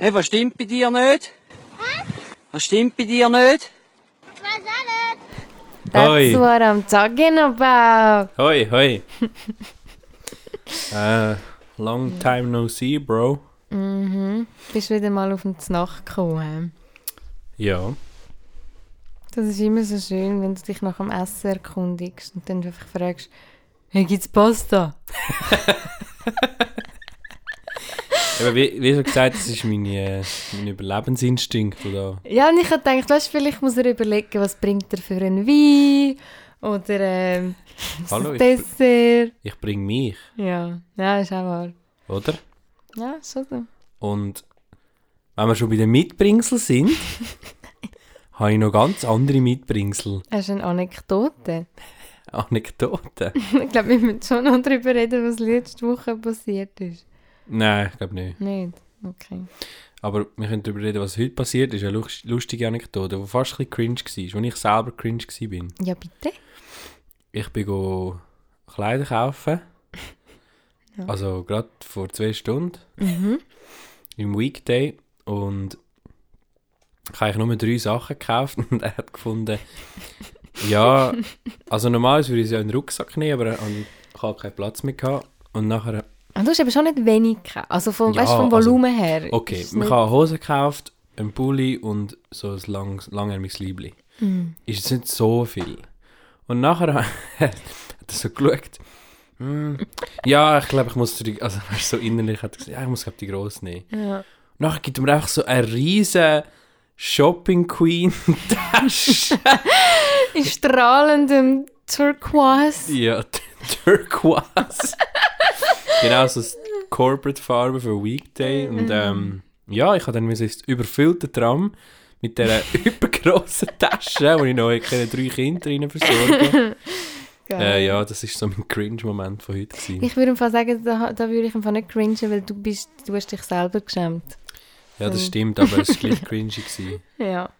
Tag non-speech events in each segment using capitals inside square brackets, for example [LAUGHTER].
Hey, was stimmt bei dir nicht? Was stimmt bei dir nicht? Ich weiß auch nicht. That's Hoi. what I'm talking about. Hoi, hoi. [LAUGHS] äh, long time no see, Bro. Mhm. Bist wieder mal auf den Znacht gekommen. Ja. Das ist immer so schön, wenn du dich nach dem Essen erkundigst und dann einfach fragst, hey, gibt's Pasta? [LAUGHS] Aber wie, wie schon gesagt, das ist meine, mein Überlebensinstinkt. Oder? Ja, und ich habe gedacht, weißt, vielleicht muss er überlegen, was bringt er für einen Wein oder ähm, Hallo, das ich, Dessert. ich bringe mich, Ja, ja, ist auch wahr. oder? Ja, schon so. Und wenn wir schon bei den Mitbringsel sind, [LAUGHS] habe ich noch ganz andere Mitbringsel. Hast du eine Anekdote? [LAUGHS] Anekdoten. [LAUGHS] ich glaube, wir müssen schon noch darüber reden, was letzte Woche passiert ist. Nein, ich glaube nicht. Nicht? Okay. Aber wir können darüber reden, was heute passiert ist. Eine lust- lustige Anekdote, die fast ein bisschen cringe war, als ich selber cringe war. Ja, bitte? Ich bin go Kleider kaufen. [LAUGHS] Ja. Also gerade vor zwei Stunden. Mhm. Im Weekday. Und ich habe eigentlich nur drei Sachen gekauft [LAUGHS] und er hat gefunden, ja, [LAUGHS] also normalerweise würde ich ja in den Rucksack nehmen, aber ich habe keinen Platz mehr gehabt. Und nachher, Ah, du hast aber schon nicht wenig gehabt. Also vom, Ja, weißt, vom also- Volumen her. okay, man nicht- kann Hosen gekauft, einen Pulli und so ein lang, langärmiges Liebli. Mhm. ist es nicht so viel. Und nachher [LAUGHS] hat er so geschaut. «Hm, ja, ich glaube, ich muss die, also [LAUGHS] so innerlich hat er gesagt, ja, ich muss glaub, die grosse nehmen. Ja. Und nachher gibt er mir einfach so eine riesen Shopping Queen Tasche. [LAUGHS] In strahlendem Turquoise. ja, Turquoise. Genau, so das Corporate Farbe für Weekday. Und ähm, ja, ich habe dann müssen ins überfüllte Tram mit dieser [LAUGHS] übergrossen Tasche, wo ich noch keine drei Kinder rein versorge. [LAUGHS] Geil. Äh, ja, das ist so mein Cringe-Moment von heute. Gewesen. Ich würde im Fall sagen, da, da würde ich im Fall nicht cringen, weil du bist, du hast dich selber geschämt. ja, das stimmt, aber es war gleich [LAUGHS] cringy. Gewesen. Ja.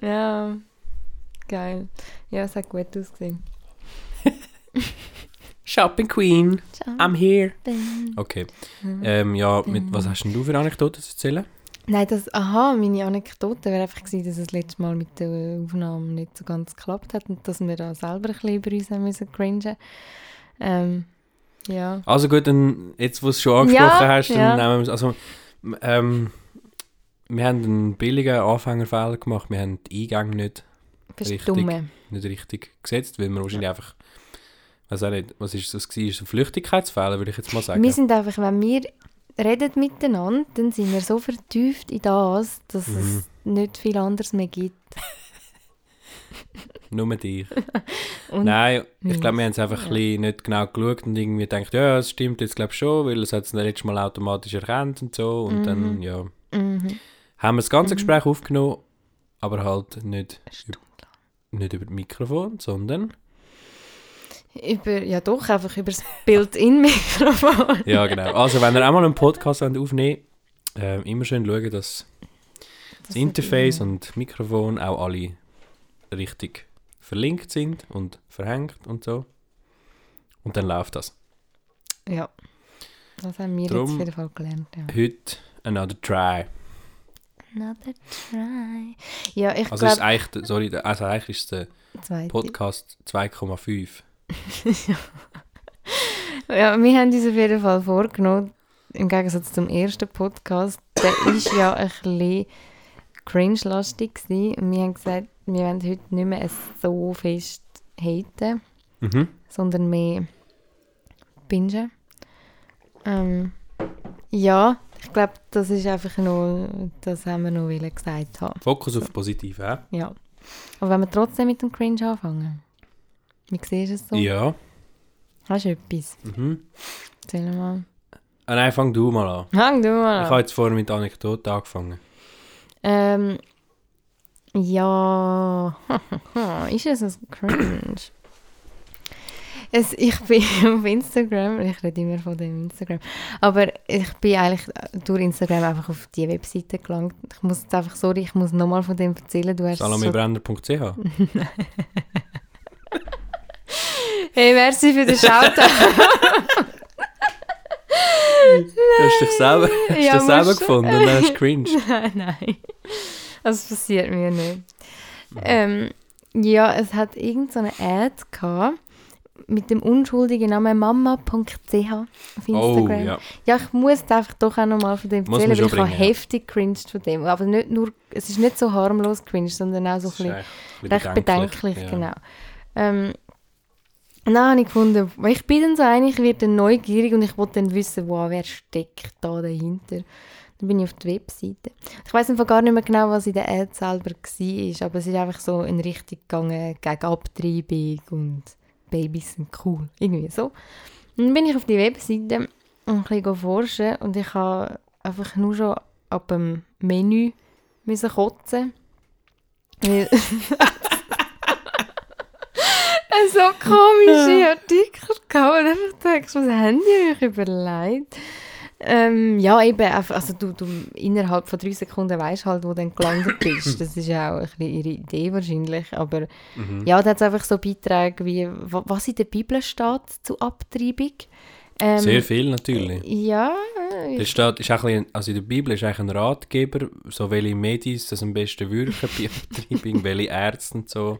Ja. Geil. Ja, es hat gut ausgesehen. Shopping Queen, Ciao. I'm here. Okay, ähm, ja, mit, was hast denn du für Anekdoten zu erzählen? Nein, das, aha, meine Anekdote wäre einfach gewesen, dass es letztes Mal mit der Aufnahme nicht so ganz geklappt hat und dass wir da selber ein bisschen über uns haben müssen cringen. Ähm, ja. Also gut, dann, jetzt wo du es schon angesprochen Ja, hast, dann ja. nehmen wir es. Also, ähm, wir haben einen billigen Anfängerfehler gemacht. Wir haben die Eingänge nicht, Bist Richtig. dumme. nicht richtig gesetzt, weil wir wahrscheinlich einfach, auch nicht, was ist das gewesen? Ist ein Flüchtigkeitsfehler, würde ich jetzt mal sagen. Wir sind einfach, wenn wir reden miteinander, dann sind wir so vertieft in das, dass Mhm. es nicht viel anderes mehr gibt. [LAUGHS] Nur dich. [LAUGHS] Nein, ich glaube, wir haben es einfach Ja. ein nicht genau geschaut und irgendwie gedacht, ja, das stimmt jetzt glaube schon, weil es hat es das letzte Mal automatisch erkannt und so. Und dann, Mhm. ja, Mhm. haben wir das ganze Mhm. Gespräch aufgenommen, aber halt nicht, nicht über das Mikrofon, sondern, Über, ja doch, einfach über das Built-in-Mikrofon. ja genau. Also wenn ihr auch mal einen Podcast wollt aufnehmen äh, immer schön schauen, dass das Interface und Mikrofon auch alle richtig verlinkt sind und verhängt und so. Und dann läuft das. Ja. Das haben wir Drum- jetzt auf jeden Fall gelernt. Ja. Heute another try. Another try. Ja, ich Also ist glaube, eigentlich, sorry, also eigentlich ist der zweite. Podcast 2,5. [LAUGHS] Ja, wir haben uns auf jeden Fall vorgenommen, im Gegensatz zum ersten Podcast, der ist ja ein bisschen cringe-lastig gewesen. Und wir haben gesagt, wir wollen heute nicht mehr so fest haten, Mhm. sondern mehr bingen. Ähm, ja, ich glaube, das ist einfach nur, das haben wir noch gesagt haben. Fokus auf positiv, hä? Ja. Aber wenn wir trotzdem mit dem Cringe anfangen, wie siehst du es so? Ja. Hast du etwas? Mhm. Erzähl mal. Ah, nein, fang du mal an. Fang du mal Ich an. habe jetzt vorher mit Anekdoten angefangen. Ähm, ja, [LAUGHS] ist es ein Cringe? Es, ich bin [LAUGHS] auf Instagram, ich rede immer von dem Instagram, aber ich bin eigentlich durch Instagram einfach auf die Webseite gelangt. Ich muss jetzt einfach, sorry, ich muss nochmal von dem erzählen. Du hast salomebrenner.ch [LAUGHS] Hey, merci für den Shoutout. [LAUGHS] Hast du dich selber, hast Ja, dich selber gefunden und dann hast du cringe. [LAUGHS] nein, nein. Das passiert mir nicht. Ähm, ja, es hat irgend so eine Ad gehabt mit dem unschuldigen Namen mama.ch auf Oh, Instagram. ja. Ja, ich muss jetzt einfach doch auch nochmal von dem erzählen, weil ich habe bringen, ja. heftig cringed von dem. Aber nicht nur, es ist nicht so harmlos cringe, sondern auch so ein bisschen echt recht bedenklich, ja. genau. Ähm, habe ich gefunden, ich bin dann so eine, ich werde dann neugierig und ich wollte dann wissen, wow, wer steckt da dahinter. Dann bin ich auf die Webseite. Ich weiß einfach gar nicht mehr genau, was in der Ad selber war, aber es ist einfach so in Richtung gegangen gegen Abtreibung und Babys sind cool, irgendwie so. Dann bin ich auf die Webseite und ein bisschen forschen und ich habe einfach nur schon ab dem Menü müssen kotzen. Weil [LAUGHS] so komische Artikel gehabt und einfach denkst, was haben die euch überlegt? Ähm, ja, eben, also du, du innerhalb von drei Sekunden weißt halt, wo du dann gelandet bist. [COUGHS] Das ist ja auch ein bisschen ihre Idee wahrscheinlich, aber Mhm. ja, da hat es einfach so Beiträge wie, wa- was in der Bibel steht zu Abtreibung. Ähm, Sehr viel natürlich. Ja, Da steht, ist auch ein bisschen, also in der Bibel ist eigentlich ein Ratgeber, so welche Medis das am besten wirken bei Abtreibung, [LAUGHS] welche Ärzte und so.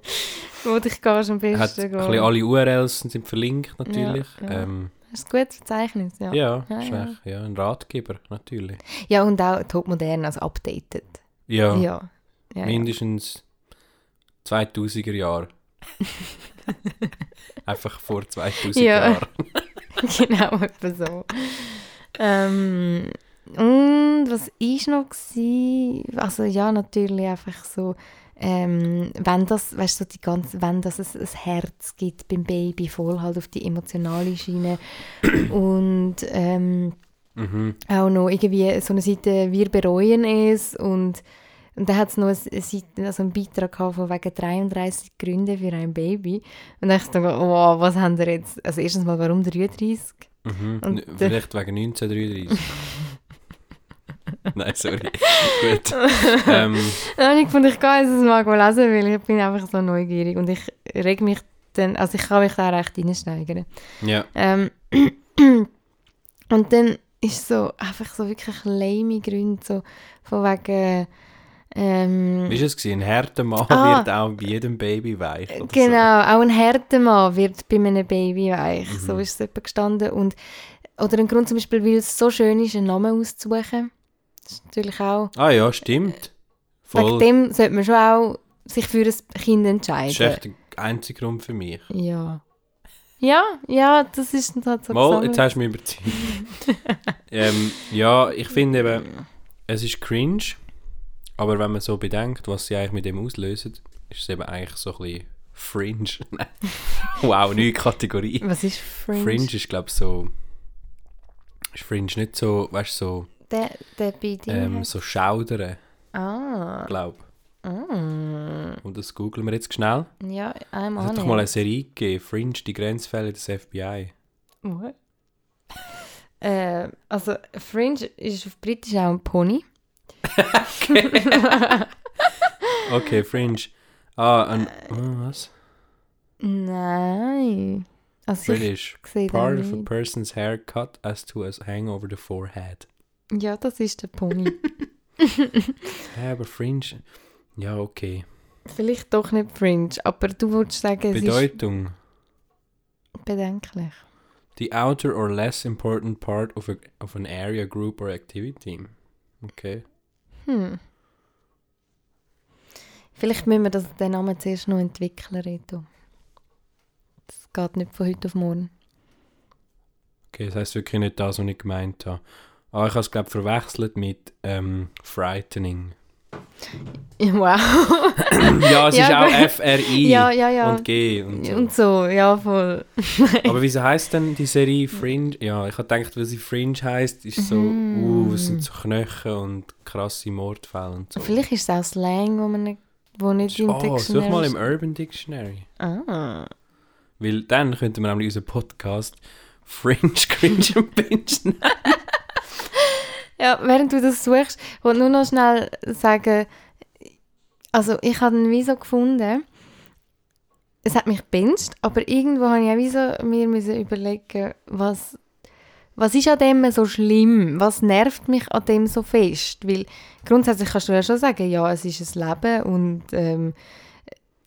wo dich gehst am Hat ein besten bisschen gehen. alle URLs sind verlinkt natürlich. Ja, Ja, ähm, Das ist ein gutes Verzeichnis, ja. ja, Ja, ja. ja, ein Ratgeber natürlich. Ja, und auch topmodern, also updated. Ja, Ja. mindestens 2000er Jahre. [LAUGHS] Einfach vor 2000 Ja. Jahren. [LAUGHS] genau, etwa so. Ähm, und was ist noch gsi? Also ja, natürlich einfach so, ähm, wenn das, weißt du, so die ganze, wenn das ein, ein Herz gibt beim Baby, voll halt auf die emotionale Schiene und ähm, Mhm. auch noch irgendwie so eine Seite, wir bereuen es und und dann hat es noch eine Seite, also einen Beitrag gehabt von wegen 33 Gründe für ein Baby. Und dann dachte ich, oh, was haben wir jetzt? Also erstens mal, warum 33? Mhm. Und N- der- Vielleicht wegen 1933. [LAUGHS] Nein, sorry. Gut. Ähm, [LAUGHS] habe ich gefunden, ich gehe jetzt das mal lesen, weil ich bin einfach so neugierig und ich reg mich dann, also ich kann mich da recht reinsteigern. ja. Ähm, [CLEARS THROAT] und dann ist so einfach so wirklich lame Gründe, so von wegen, ähm, Wie war es? Ein harter Mann Ah. wird auch bei jedem Baby weich. Genau, auch ein Härtemann wird bei einem Baby weich. Mhm. So ist es gestanden. Und, oder ein Grund zum Beispiel, weil es so schön ist, einen Namen auszusuchen. Das ist natürlich auch... So. Ah ja, stimmt. Wegen Voll. dem sollte man schon auch sich für ein Kind Das entscheiden. ist echt der einzige Grund für mich. Ja. Ja, ja, das ist dann halt so Mal, gesammelt. jetzt hast du mich überzeugt. [LAUGHS] ähm, ja, ich finde eben, es ist cringe, aber wenn man so bedenkt, was sie eigentlich mit dem auslösen, ist es eben eigentlich so ein bisschen fringe. [LAUGHS] Wow, neue Kategorie. Was ist Fringe? Fringe ist, glaube ich, so. Ist Fringe nicht so, weißt du, so, Der, der bei dir ähm, so schaudern, Ah. glaube Mm. Und das googeln wir jetzt schnell. Ja, I'm Es hat doch mal eine Serie gegeben, Fringe, die Grenzfälle des FBI. What? [LAUGHS] äh, also Fringe ist auf Britisch auch ein Pony. [LAUGHS] Okay, Fringe. Ah, ein, oh, was? Nein. Also British. Part of a person's hair cut as to a hang over the forehead. Ja, das ist der Pony. Hä, [LAUGHS] aber Fringe. Ja, okay. Vielleicht doch nicht Fringe, aber du würdest sagen, es Bedeutung. ist bedenklich. The outer or less important part of, a, of an area, group or activity. Okay. Hm. Vielleicht müssen wir das, den Namen zuerst noch entwickeln, Reto. Das geht nicht von heute auf morgen. Okay, das heisst wirklich nicht das, was ich gemeint habe. Ah, ich habe es, glaube ich, verwechselt mit ähm, frightening. Wow. [CLEARS THROAT] ja, es Ja, ist auch. F-R-I ja, ja, und G und so. Und so, ja, voll. [LAUGHS] Aber wieso heisst denn die Serie Fringe? Ja, ich habe gedacht, weil sie Fringe heisst, ist so, Mhm. uh, es sind so Knöchel und krasse Mordfälle und so. Vielleicht ist es auch Slang, wo, man nicht, wo nicht im Oh, such Dictionary mal im. Urban Dictionary. Ah. Weil dann könnten wir nämlich unseren Podcast Fringe, [LAUGHS] Cringe und Binge nennen. Ja, während du das suchst, wollte nur noch schnell sagen, also ich habe ihn wie so gefunden, es hat mich gebinged, aber irgendwo habe ich auch wie so mir müssen überlegen, was was ist an dem so schlimm? Was nervt mich an dem so fest? Weil grundsätzlich kannst du ja schon sagen, ja, es ist ein Leben und ähm,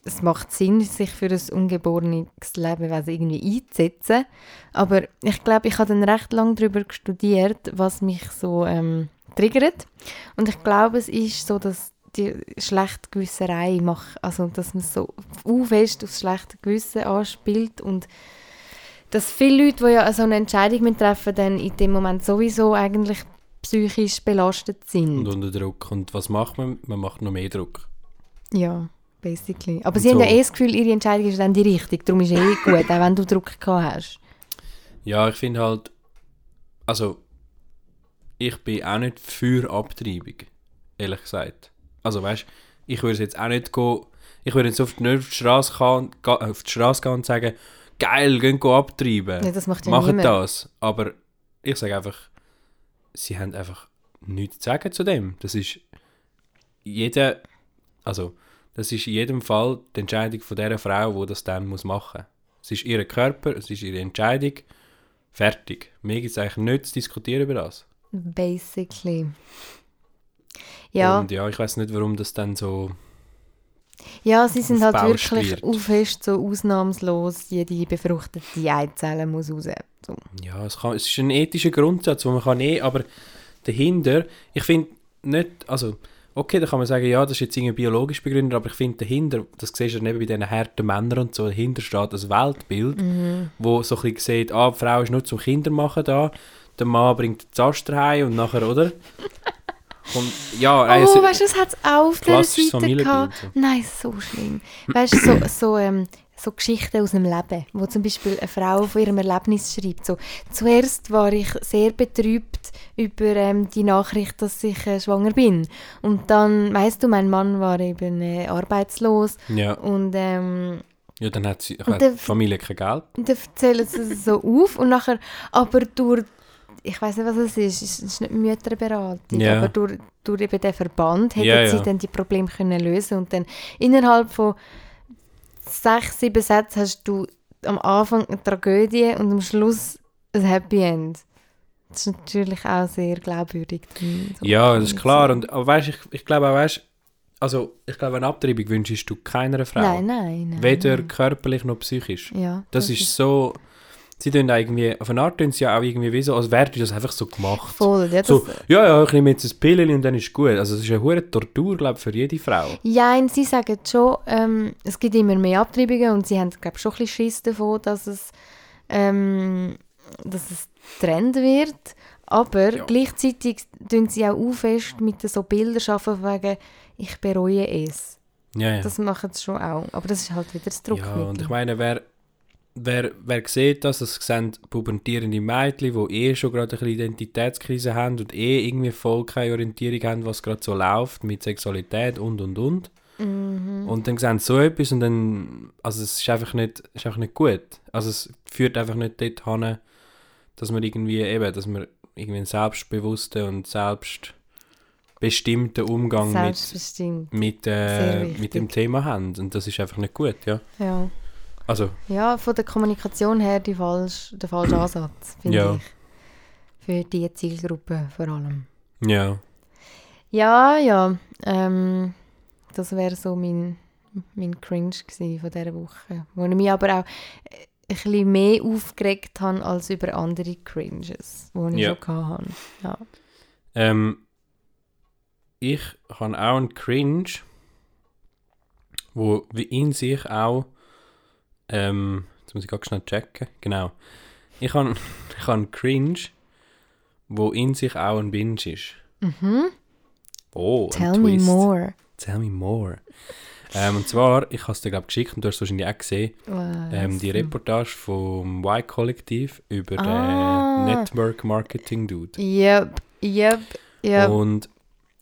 es macht Sinn, sich für ein ungeborenes Lebewesen irgendwie einzusetzen. Aber ich glaube, ich habe dann recht lange darüber studiert, was mich so ähm, triggert. Und ich glaube, es ist so, dass die schlechte Gewisserei macht, also dass man so fest aufs schlechte Gewissen anspielt und dass viele Leute, die ja so eine Entscheidung treffen, dann in dem Moment sowieso eigentlich psychisch belastet sind. Und unter Druck. Und was macht man? Man macht noch mehr Druck. Ja, basically. Aber Und sie haben so. ja eh das Gefühl, ihre Entscheidung ist dann die richtige. Darum ist es eh [LAUGHS] gut, auch wenn du Druck gehabt hast. Ja, ich finde halt, also, ich bin auch nicht für Abtreibung, ehrlich gesagt. Also, weißt ich würde jetzt auch nicht gehen, ich würde jetzt die, nicht auf die Straße gehen, ga- auf die Straße gehen und sagen, geil, gehen go abtreiben. Ja, das macht ja Machen das. Aber ich sage einfach, sie haben einfach nichts zu sagen zu dem. Das ist jeder, also, das ist in jedem Fall die Entscheidung von der Frau, die das dann muss machen muss. Es ist ihr Körper, es ist ihre Entscheidung. Fertig. Mir gibt es eigentlich nichts zu diskutieren über das. Basically. Ja, Und ja, ich weiß nicht, warum das dann so. ja, sie sind halt wirklich wird. so ausnahmslos, jede befruchtete Eizelle muss raus. So. Ja, es, kann, es ist ein ethischer Grundsatz, wo man kann eh, aber dahinter, ich finde nicht, also, okay, da kann man sagen, ja, das ist jetzt irgendwie biologisch begründet, aber ich finde dahinter, das siehst du ja eben bei diesen harten Männern und so, dahinter steht ein Weltbild, Mhm. wo so ein bisschen sieht, ah, die Frau ist nur zum Kindermachen da, der Mann bringt den Zaster heim und nachher, oder? [LAUGHS] Und, ja, Oh, also, weißt du, das hat es auch auf der Seite gehabt. so. Nein, so schlimm. Weißt du, so, so, ähm, so Geschichten aus dem Leben, wo zum Beispiel eine Frau von ihrem Erlebnis schreibt. So, Zuerst war ich sehr betrübt über ähm, die Nachricht, dass ich äh, schwanger bin. Und dann, weißt du, mein Mann war eben äh, arbeitslos ja, und ähm, ja, dann hat, sie, hat die Familie kein Geld. und dann erzählen sie es so auf und nachher, aber durch, ich weiß nicht, was es ist, es ist nicht Mütterberatung, Ja. aber durch, durch eben den Verband hätten Ja, sie dann die Probleme können lösen und dann innerhalb von sechs, sieben Sätzen hast du am Anfang eine Tragödie und am Schluss ein Happy End. Das ist natürlich auch sehr glaubwürdig. so Ja, das ist klar. Und, aber weißt, ich, ich glaube auch, weißt, also ich glaube, eine Abtreibung wünschst du keiner Frau. Nein, nein, nein. Weder körperlich noch psychisch. Ja, Das, ist so, sie tun irgendwie, auf eine Art tun sie ja auch irgendwie wie so, als wäre das einfach so gemacht. voll. Ja, So, ja, ja, ich nehme jetzt ein Pillchen und dann ist gut. Also es ist eine hohe Tortur, glaube ich, für jede Frau. Ja, und sie sagen schon, ähm, es gibt immer mehr Abtreibungen und sie haben, glaube schon ein bisschen Schiss davon, dass es, ähm, dass es Trend wird. Aber Ja. gleichzeitig tun sie auch fest mit so Bildern schaffen, von wegen, ich bereue es. Ja, ja. Das machen sie schon auch. Aber das ist halt wieder das ja Druckmittel. und ich meine, wer, wer, wer sieht das, das sehen pubertierende Mädchen, die eh schon gerade eine Identitätskrise haben und eh irgendwie voll keine Orientierung haben, was gerade so läuft mit Sexualität und und und. Mhm. Und dann sehen sie so etwas und dann, also es ist einfach nicht, ist einfach nicht gut. Also es führt einfach nicht dort hin, dass man irgendwie eben, dass man irgendwie einen selbstbewussten und selbstbestimmten Umgang mit, Selbstbestimmt. mit, äh, mit dem Thema haben. Und das ist einfach nicht gut, ja. Ja. Also, ja, von der Kommunikation her die falsch, der falsche [CLEARS THROAT] Ansatz, finde Ja. ich. Für diese Zielgruppe vor allem. ja. Ja, ja. Ähm, das wäre so mein, mein Cringe von dieser Woche. Wo ich mich aber auch äh, ein bisschen mehr aufgeregt habe als über andere Cringes, die ich Ja. schon hatte. Ja. Ähm, ich habe auch einen Cringe, wo wie in sich auch, ähm, jetzt muss ich ganz schnell checken, genau. Ich habe, [LAUGHS] ich einen Cringe, wo in sich auch ein Binge ist. Mhm. Oh, ein Tell me Twist. more. Tell me more. Ähm, und zwar, ich habe es dir glaube geschickt und du hast es wahrscheinlich auch gesehen, ähm, die? Reportage vom Y-Kollektiv über Ah. den Network Marketing Dude. Yep, yep, yep. Und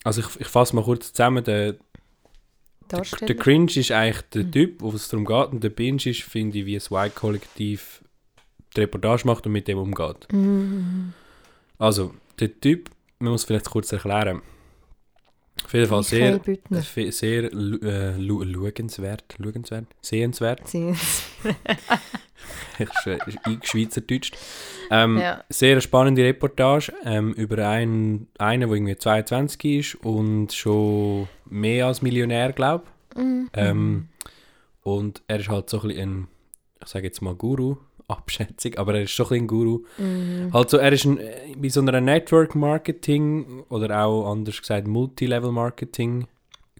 also ich, ich fasse mal kurz zusammen, der, Darsteller. der Cringe ist eigentlich der Mhm. Typ, wo es darum geht, und der Binge ist, finde ich, wie das Y-Kollektiv die Reportage macht und mit dem umgeht. Mhm. Also, der Typ, man muss vielleicht kurz erklären, Auf jeden Fall sehr, fe- sehr äh, schauenswert, schauenswert, sehenswert. [LAUGHS] Sie- [LAUGHS] Ich schw- ich Schweizerdeutscht. Ähm, Ja. Sehr spannende Reportage ähm, über einen, einen, der irgendwie 22 ist und schon mehr als Millionär, glaube Mhm. ähm, Und er ist halt so ein bisschen ein, ich sage jetzt mal Guru, Abschätzung, aber er ist schon ein ein Guru. Mhm. Halt so, er ist ein, äh, bei so einer Network Marketing oder auch anders gesagt Multilevel Marketing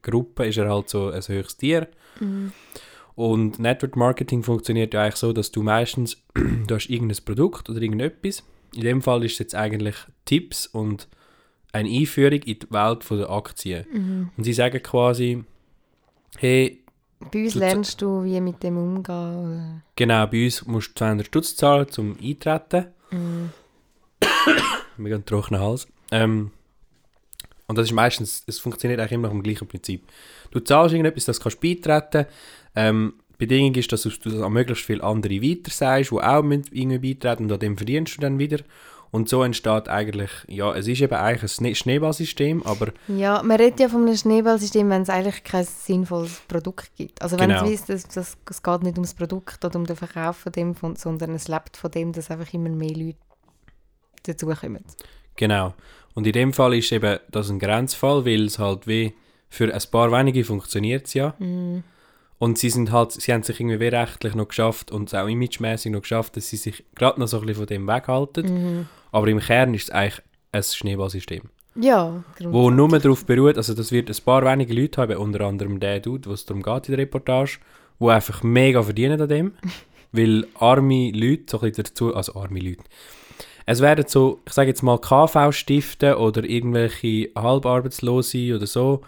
Gruppe ist er halt so ein höchstes Tier. Mhm. Und Network Marketing funktioniert ja eigentlich so, dass du meistens, [CLEARS THROAT] du hast irgendein Produkt oder irgendetwas. In dem Fall ist es jetzt eigentlich Tipps und eine Einführung in die Welt der Aktien. Mhm. Und sie sagen quasi, hey, Bei uns lernst du, wie mit dem umgehen. Oder? genau, bei uns musst du 200 Stutz zahlen, zum Eintreten. Mhm. Mir geht ein trockener Hals. Ähm, und das ist meistens, es funktioniert eigentlich immer nach dem gleichen Prinzip. Du zahlst irgendetwas, das kannst du beitreten. Ähm, die Bedingung ist, dass du das an möglichst viele andere weiter sagst, die auch irgendwie beitreten und an dem verdienst du dann wieder. Und so entsteht eigentlich, ja, es ist eben eigentlich ein Schne Schneeballsystem, aber Ja, man redet ja von einem Schneeballsystem, wenn es eigentlich kein sinnvolles Produkt gibt. Also wenn Genau. es weiss, dass, dass, es geht nicht ums Produkt oder um den Verkauf von dem, von, sondern es lebt von dem, dass einfach immer mehr Leute dazukommen. Genau. Und in dem Fall ist eben das ein Grenzfall, weil es halt wie für ein paar wenige funktioniert es ja. Und sie sind halt, sie haben sich irgendwie wie rechtlich noch geschafft und auch imagemäßig noch geschafft, dass sie sich gerade noch so ein bisschen von dem weghalten. Aber im Kern ist es eigentlich ein Schneeballsystem, Ja, wo nur darauf beruht, also das wird ein paar wenige Leute haben, unter anderem der Dude, was darum geht in der Reportage, wo einfach mega verdienen an dem, [LAUGHS] weil arme Leute, so ein bisschen dazu, also arme Leute, es werden so, ich sage jetzt mal KV-Stifte oder irgendwelche Halbarbeitslose oder so,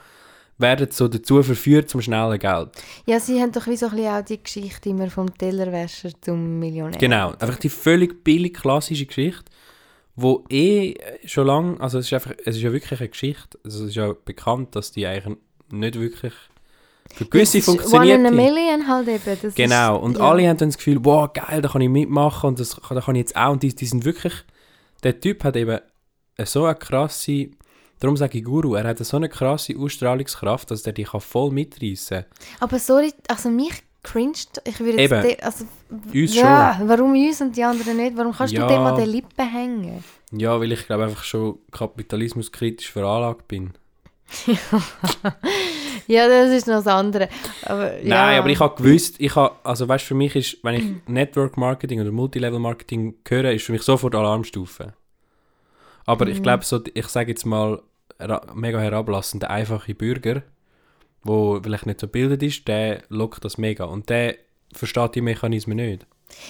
werden so dazu verführt zum schnellen Geld. Ja, sie haben doch wie so ein bisschen auch die Geschichte immer vom Tellerwäscher zum Millionär. Genau, einfach die völlig billig klassische Geschichte, wo eh schon lange, also es ist einfach, es ist ja wirklich eine Geschichte, also es ist ja bekannt, dass die eigentlich nicht wirklich für gewisse funktioniert. One in a million halt eben. Das Genau, ist, und ja. alle haben dann das Gefühl, wow, geil, da kann ich mitmachen und das da kann ich jetzt auch. Und die, die sind wirklich, der Typ hat eben so eine krasse, darum sage ich Guru, er hat so eine krasse Ausstrahlungskraft, dass die kann voll mitreißen Aber sorry, also mich cringed, ich würde jetzt... Eben. de- also, Uns ja, warum uns und die anderen nicht? Warum kannst Ja. du dem an den Lippen hängen? Ja, weil ich glaube einfach schon kapitalismuskritisch veranlagt bin. [LAUGHS] Ja, das ist noch das andere. Aber, ja. Nein, aber ich habe gewusst, ich habe, also weißt, für mich ist, wenn ich Network Marketing oder Multilevel Marketing höre, ist für mich sofort Alarmstufe. Aber Mhm. ich glaube so, ich sage jetzt mal, mega herablassend, der einfache Bürger, wo vielleicht nicht so gebildet ist, der lockt das mega und der versteht die Mechanismen nicht.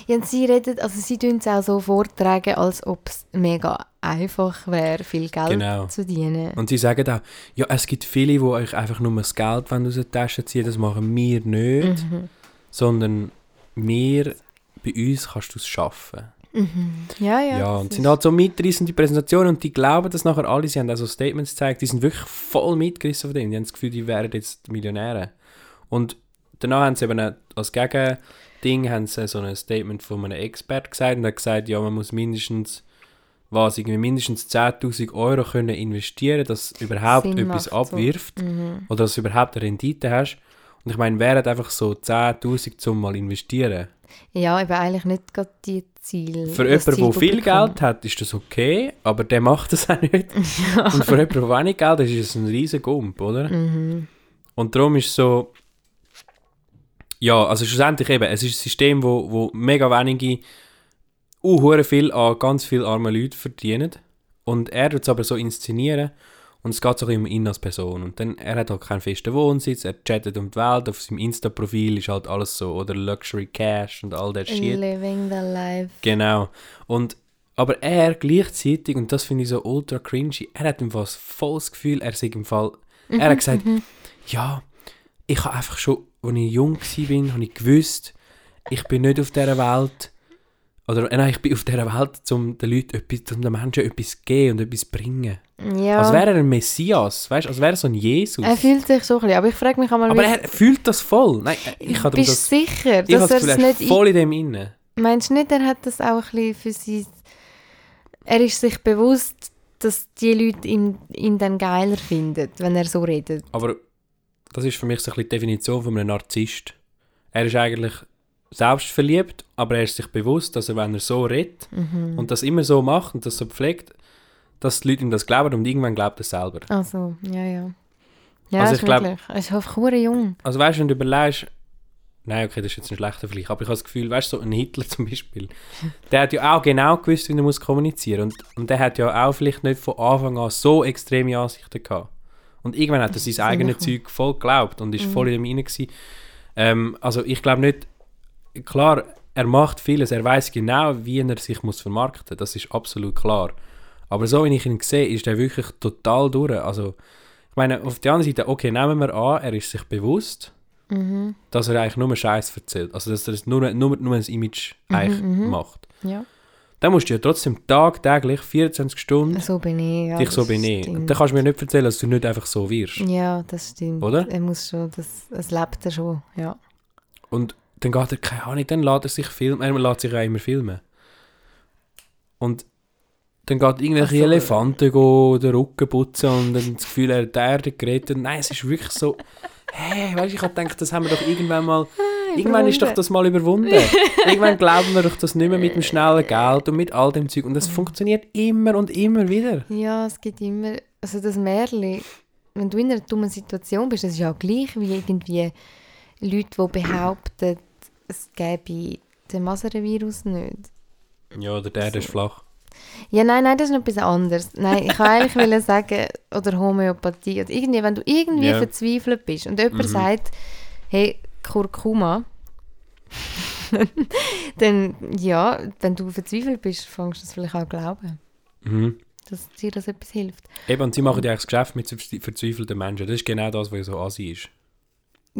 Ja, und sie redet, also sie tun es auch so vortragen, als ob es mega einfach wäre, viel Geld Genau. zu verdienen. Und sie sagen auch, ja, es gibt viele, die euch einfach nur das Geld aus der Tasche ziehen, das machen wir nicht, Mhm. sondern wir, bei uns kannst du es schaffen. Ja, ja. Ja, das und sind halt so mitreißende Präsentationen und die glauben das nachher alle. Sie haben auch so Statements gezeigt, die sind wirklich voll mitgerissen von denen. Die haben das Gefühl, die wären jetzt Millionäre. Und danach haben sie eben als Gegending haben sie so ein Statement von einem Expert gesagt und hat gesagt, ja, man muss mindestens was, irgendwie mindestens 10'000 Euro können investieren, dass überhaupt Sinn etwas macht, so. abwirft oder dass du überhaupt eine Rendite hast. Und ich meine, hat einfach so 10'000 zum mal investieren? ja, eben eigentlich nicht gerade die Ziel. Für jemanden, der viel. Geld hat, ist das okay, aber der macht das auch nicht. [LAUGHS] Und für jemanden, der wenig Geld hat, ist es ein riesen Gump, oder? Mhm. Und darum ist es so, ja, also schlussendlich eben, es ist ein System, wo, wo mega wenige, uh, viel an ganz viele arme Leute verdienen. Und er tut es aber so inszenieren und es geht so um ihn als Person. Und dann, er hat halt keinen festen Wohnsitz, er chattet um die Welt, auf seinem Insta-Profil ist halt alles so, oder Luxury Cash und all der Shit. Living the life. Genau. Und, aber er gleichzeitig, und das finde ich so ultra cringy, er hat im Fall das volles Gefühl, er sei im Fall, er hat gesagt, [LAUGHS] ja, ich habe einfach schon, als ich jung war, habe ich gewusst, ich bin nicht auf dieser Welt, oder äh, nein, ich bin auf dieser Welt, um den Leuten etwas, um den Menschen etwas zu geben und etwas zu bringen. Ja. Als wäre er ein Messias, weißt als wäre er so ein Jesus. er fühlt sich so ein bisschen, aber ich frage mich einmal, aber er fühlt das voll. Nein, ich habe bist das, sicher, ich dass das er es nicht... voll in dem inne. Meinst du nicht, er hat das auch ein bisschen für sein... Er ist sich bewusst, dass die Leute ihn, ihn dann geiler finden, wenn er so redet. Aber das ist für mich so ein bisschen die Definition von einem Narzisst. Er ist eigentlich selbstverliebt, aber er ist sich bewusst, dass er, wenn er so redet Mhm. und das immer so macht und das so pflegt, dass die Leute ihm das glauben und irgendwann glaubt er selber. Also, ja, ja. Ja, Also ist ich glaub- wirklich. Er ist einfach jung. Also weißt du, wenn du überlegst, nein, okay, das ist jetzt ein schlechter Vergleich, aber ich habe das Gefühl, weißt du, so ein Hitler [LAUGHS] zum Beispiel, der hat ja auch genau gewusst, wie er muss kommunizieren und, und der hat ja auch vielleicht nicht von Anfang an so extreme Ansichten gehabt. Und irgendwann hat er sein eigenes. Zeug voll geglaubt und ist Mhm. voll in ihm rein gewesen. Ähm, also ich glaube nicht, klar, er macht vieles, er weiß genau, wie er sich muss vermarkten das ist absolut klar. Aber so wie ich ihn sehe, ist er wirklich total durch. Also, ich meine, auf der anderen Seite, okay, nehmen wir an, er ist sich bewusst, Mhm. dass er eigentlich nur Scheiß erzählt. Also, dass er es nur, nur, nur ein Image eigentlich mhm. macht. Ja. Dann musst du ja trotzdem tagtäglich 24 Stunden So bin ich. Ja, dich so das stimmt. Und dann kannst du mir nicht erzählen, dass du nicht einfach so wirst. Ja, das stimmt. Oder? Er muss schon, das, es lebt er schon, ja. Und dann geht er, keine Ahnung, dann lässt er sich filmen. Er lässt sich ja immer filmen. Und dann geht irgendwelche so. Elefanten go, den Rücken putzen und dann das Gefühl, er hat die Erde gerettet. Nein, es ist wirklich so. Hey, weißt du, ich habe gedacht, das haben wir doch irgendwann mal. Irgendwann ist doch das mal überwunden. [LAUGHS] irgendwann glauben wir doch das nicht mehr mit dem schnellen Geld und mit all dem Zeug. Und das funktioniert immer und immer wieder. Ja, es gibt immer, also das Märchen, wenn du in einer dummen Situation bist, das ist ja auch gleich wie irgendwie Leute, die behaupten, es gäbe den Masernvirus nicht. Ja, oder der, der ist flach. Ja, nein, nein, das ist noch etwas anderes. Nein, ich wollte eigentlich [LAUGHS] wollen sagen, oder Homöopathie, oder irgendwie, wenn du irgendwie Ja. verzweifelt bist und jemand Mhm. sagt, hey, Kurkuma, [LAUGHS] dann, ja, wenn du verzweifelt bist, fängst du das vielleicht auch glauben, Mhm. dass dir das etwas hilft. Eben, und sie machen ja eigentlich das Geschäft mit verzwe- verzweifelten Menschen. Das ist genau das, was so Asi ist.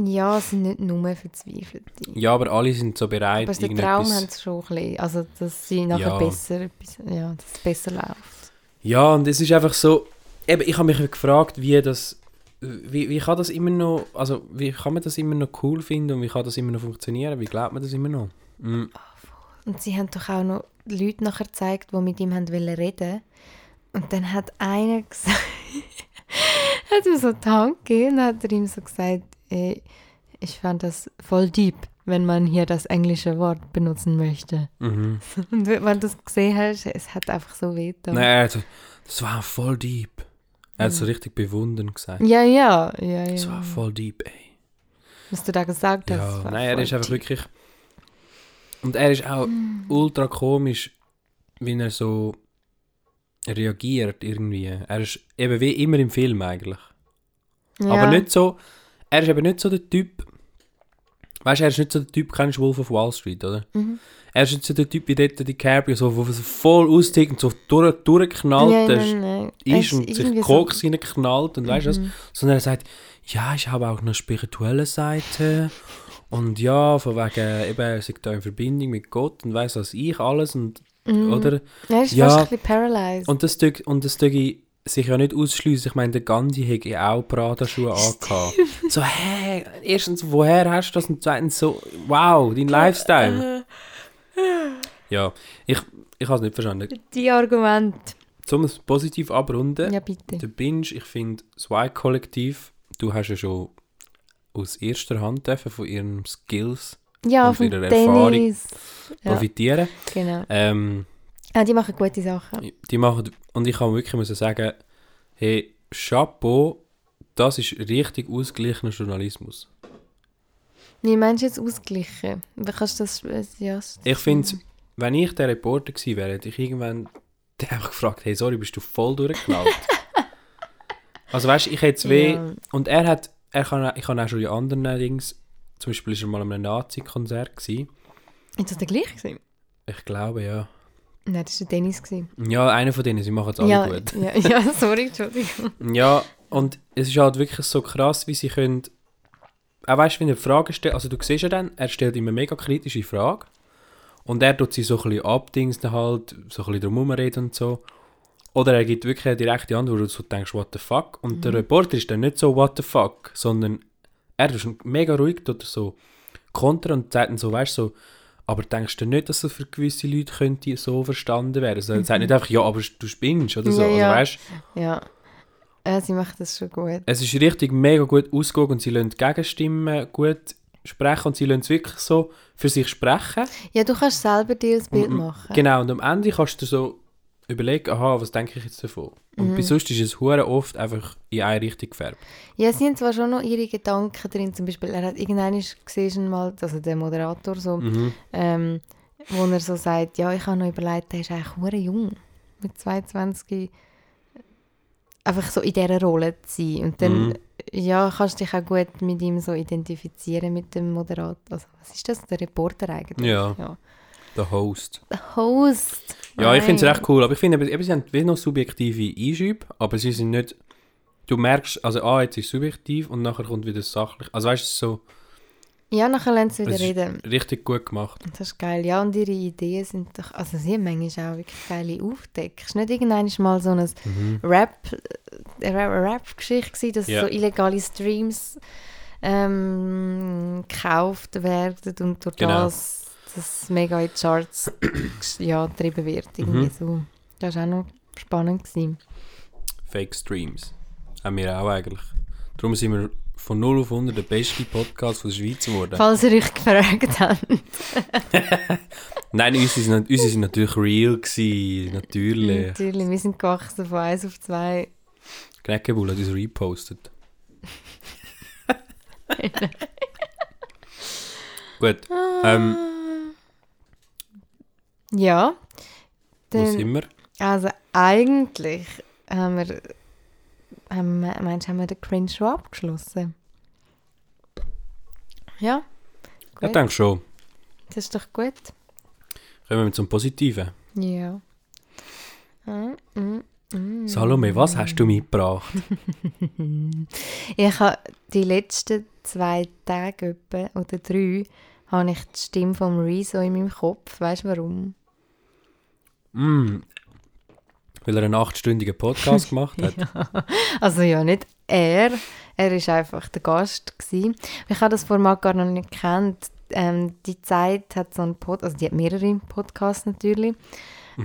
Ja, es sind nicht nur Verzweifelte. Ja, aber alle sind so bereit, Aber den Traum haben irgendetwas... sie schon ein bisschen. Also, dass sie nachher Ja. besser, ja, dass es besser läuft. Ja, und es ist einfach so... Eben, ich habe mich gefragt, wie das... Wie, wie kann das immer noch... Also, wie kann man das immer noch cool finden und wie kann das immer noch funktionieren? Wie glaubt man das immer noch? Mm. Und sie haben doch auch noch Leute nachher gezeigt, die mit ihm haben wollen reden. Und dann hat einer [LAUGHS] gesagt, hat ihm so die Hand gegeben und hat er ihm so gesagt, ey, ich fand das voll deep, wenn man hier das englische Wort benutzen möchte. Mhm. [LAUGHS] Und wenn du es gesehen hast, es hat einfach so weh getan. Nein, hat, das war voll deep. Er hat so richtig bewundern gesagt. Ja, ja, ja, ja. Das war voll deep, ey. Was du da gesagt hast. Ja, nein, er ist einfach deep. wirklich. Und er ist auch Mm. ultra komisch, wie er so reagiert irgendwie. Er ist eben wie immer im Film eigentlich. Ja. Aber nicht so. Er ist eben nicht so der Typ. Weißt du, er ist nicht so der Typ, kennst du Wolf of Wall Street, oder? Mhm. Er ist nicht so der Typ wie dort DiCaprio, so, wo so voll austickt und so durch, durchknallt nein, nein. Er ist und sich Koks reinknallt und weißt du was? Mhm. Sondern er sagt, ja, ich habe auch eine spirituelle Seite und ja, von wegen, eben, er ist da in Verbindung mit Gott und weiß was ich alles und, Mhm. oder? Er ist Ja. fast ein bisschen paralyzed. Und das und das sich ja nicht ausschliessen. Ich meine, der Gandhi hätte ja auch Prada-Schuhe angehabt. So, hä, erstens, woher hast du das? Und zweitens so, wow, dein Lifestyle. Ja, ich, ich habe es nicht verstanden. Die Argumente. Zum es positiv abrunden, Ja, bitte. der Binge, ich finde, das Y-Kollektiv, du hast ja schon aus erster Hand dürfen von ihren Skills Ja, und von ihrer Erfahrung Dennis. Ja, profitieren. genau. Ähm, Ah, die machen gute Sachen. die machen, und ich kann wirklich müssen sagen, hey, Chapeau, das ist richtig ausgeglichener Journalismus. Wie meinst du jetzt ausgleichen? Wie kannst du das... äh, Ja, Ich finde, wenn ich der Reporter gewesen wäre, hätte ich irgendwann [LAUGHS] einfach gefragt, hey, sorry, bist du voll durchgeknallt? [LAUGHS] also weißt du, ich hätte weh, Ja. und er hat, er kann, ich habe auch schon die anderen Dings, zum Beispiel ist er mal an einem Nazi-Konzert. Ist das der gleiche? Ich glaube, ja. Nein, das war Dennis. Ja, einer von denen, sie machen es alle Ja, gut. ja, ja, [LAUGHS] sorry, Entschuldigung. Ja, und es ist halt wirklich so krass, wie sie können. Auch weißt du, wenn er Fragen stellt, also du siehst ja dann, er stellt immer mega kritische Frage. Und er tut sie so ein bisschen abdingsen halt, so ein bisschen drum reden und so. Oder er gibt wirklich eine direkte Antwort, wo du so denkst, what the fuck? Und der Reporter ist dann nicht so, what the fuck, sondern er ist mega ruhig, tut er so kontern und sagt dann so, weißt du, so, Aber denkst du nicht, dass das für gewisse Leute könnte so verstanden werden? Also, sagt nicht einfach, ja, aber du spinnst oder so. Ja, ja. Also, weißt, Ja. Äh, sie macht das schon gut. es ist richtig mega gut ausgegangen und sie lassen Gegenstimmen gut sprechen und sie lassen es wirklich so für sich sprechen. Ja, du kannst selber dir das Bild machen. Genau, und am Ende kannst du so überlegen, aha, was denke ich jetzt davon? Und Mhm. bei sonst ist es hure oft einfach in eine Richtung gefärbt. Ja, sie haben zwar schon noch ihre Gedanken drin. Zum Beispiel, er hat irgendwann gesehen mal, also der Moderator so, Mhm. ähm, wo er so sagt, ja, ich habe noch überlegt, der ist eigentlich hure jung. Mit 22 einfach so in dieser Rolle zu sein. Und dann, Mhm. ja, kannst du dich auch gut mit ihm so identifizieren, mit dem Moderator. Also, was ist das? Der Reporter eigentlich? Ja. ja. Der Host. Der Host. Ja, ich finde es Nein. recht cool, aber ich finde, eben, sie haben wie noch subjektive Einschübe, aber sie sind nicht, du merkst, also ah, jetzt ist es subjektiv und nachher kommt wieder sachlich. Also weißt du, so Ja, nachher lernen sie wieder reden. richtig gut gemacht. Das ist geil. Ja, und ihre Ideen sind doch, also sie haben manchmal auch wirklich geile Aufdecke. Es war nicht irgendwann mal so eine Rap, äh, Rap- Rap-Geschichte, gewesen, dass Ja. so illegale Streams ähm, gekauft werden und durch Genau. das das mega in die Charts [CLEARS THROAT] ja, getrieben wird. Irgendwie Mhm. so. Das war auch noch spannend. Gewesen. Fake Streams. Haben wir auch eigentlich. Darum sind wir von 0 auf 100 der beste Podcast von der Schweiz geworden. Falls ihr euch [LAUGHS] gefragt habt. [LAUGHS] Nein, unsere sind, unsere sind natürlich real gewesen, natürlich. Natürlich, wir sind gewachsen von 1 auf 2. Knäckebull hat uns repostet. [LAUGHS] Gut, ähm, Ja. wo Dann- sind wir? Also eigentlich haben wir, haben meinst, du, haben wir den Cringe schon abgeschlossen? Ja, Ich gut. denke schon. das ist doch gut. Kommen wir zum Positiven. Ja. Mm, mm, mm. Salome, was hast du mitgebracht? [LAUGHS] Ich habe die letzten zwei Tage etwa, oder drei habe ich die Stimme vom Rezo in meinem Kopf. Weißt du warum? Mm, weil er einen achtstündigen Podcast [LAUGHS] gemacht hat. Also ja, nicht er. Er war einfach der Gast. Gewesen. Ich habe das Format gar noch nicht gekannt. Ähm, die Zeit hat so einen Pod also die hat mehrere Podcasts natürlich.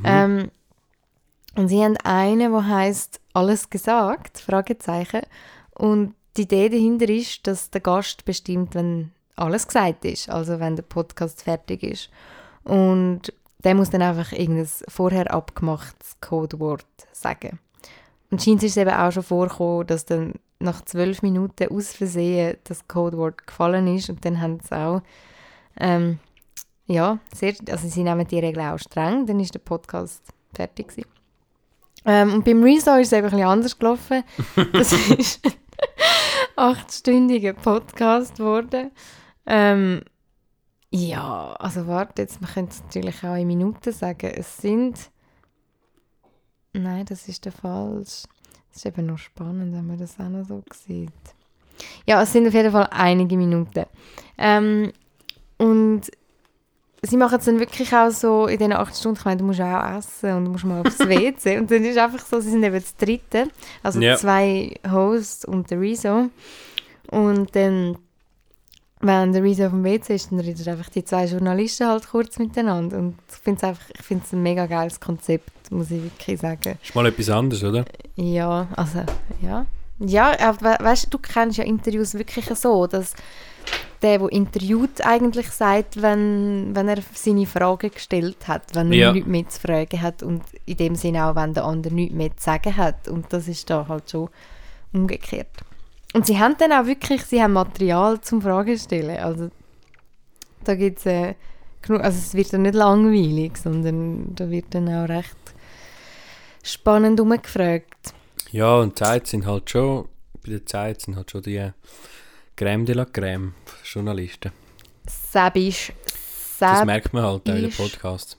Ähm, und sie haben einen, der heißt «Alles gesagt?» Fragezeichen. Und die Idee dahinter ist, dass der Gast bestimmt, wenn alles gesagt ist, also wenn der Podcast fertig ist. Und der muss dann einfach irgendein vorher abgemachtes Codewort sagen. Und scheint ist es eben auch schon vorgekommen, dass dann nach zwölf Minuten aus Versehen das Codewort gefallen ist und dann haben sie auch ähm, ja, sehr, also sie nehmen die Regeln auch streng, dann ist der Podcast fertig gewesen. Ähm, und beim Rezo ist es eben ein bisschen anders gelaufen. Das [LAUGHS] ist ein achtstündiger Podcast geworden. Ähm, ja, also warte, jetzt, man könnte es natürlich auch in Minuten sagen. Es sind... Nein, das ist der falsch. Das ist eben noch spannend, wenn man das auch noch so sieht. Ja, es sind auf jeden Fall einige Minuten. Ähm, und sie machen es dann wirklich auch so in diesen acht Stunden, ich meine, du musst auch essen und du musst mal aufs [LAUGHS] WC. und dann ist einfach so, sie sind eben das Dritte, also Ja. zwei Hosts und der Rezo. Und dann, wenn der Rezo auf dem WC ist, dann reden einfach die zwei Journalisten halt kurz miteinander. Und ich finde es einfach, ich finde es ein mega geiles Konzept, muss ich wirklich sagen. Ist mal etwas anderes, oder? Ja, also, ja. Ja, aber we weißt du, du kennst ja Interviews wirklich so, dass der, der interviewt, eigentlich sagt, wenn, wenn er seine Fragen gestellt hat, wenn er Ja. nichts mehr zu fragen hat und in dem Sinne auch, wenn der andere nichts mehr zu sagen hat. Und das ist da halt schon umgekehrt. Und sie haben dann auch wirklich, sie haben Material zum Fragen stellen. Also da gibt es äh, genug, also es wird dann nicht langweilig, sondern da wird dann auch recht spannend umgefragt. Ja, und Zeit sind halt schon, bei der Zeit sind halt schon die Crème de la den Journalisten. Säbisch. Das Säb merkt man halt auch in den Podcasts.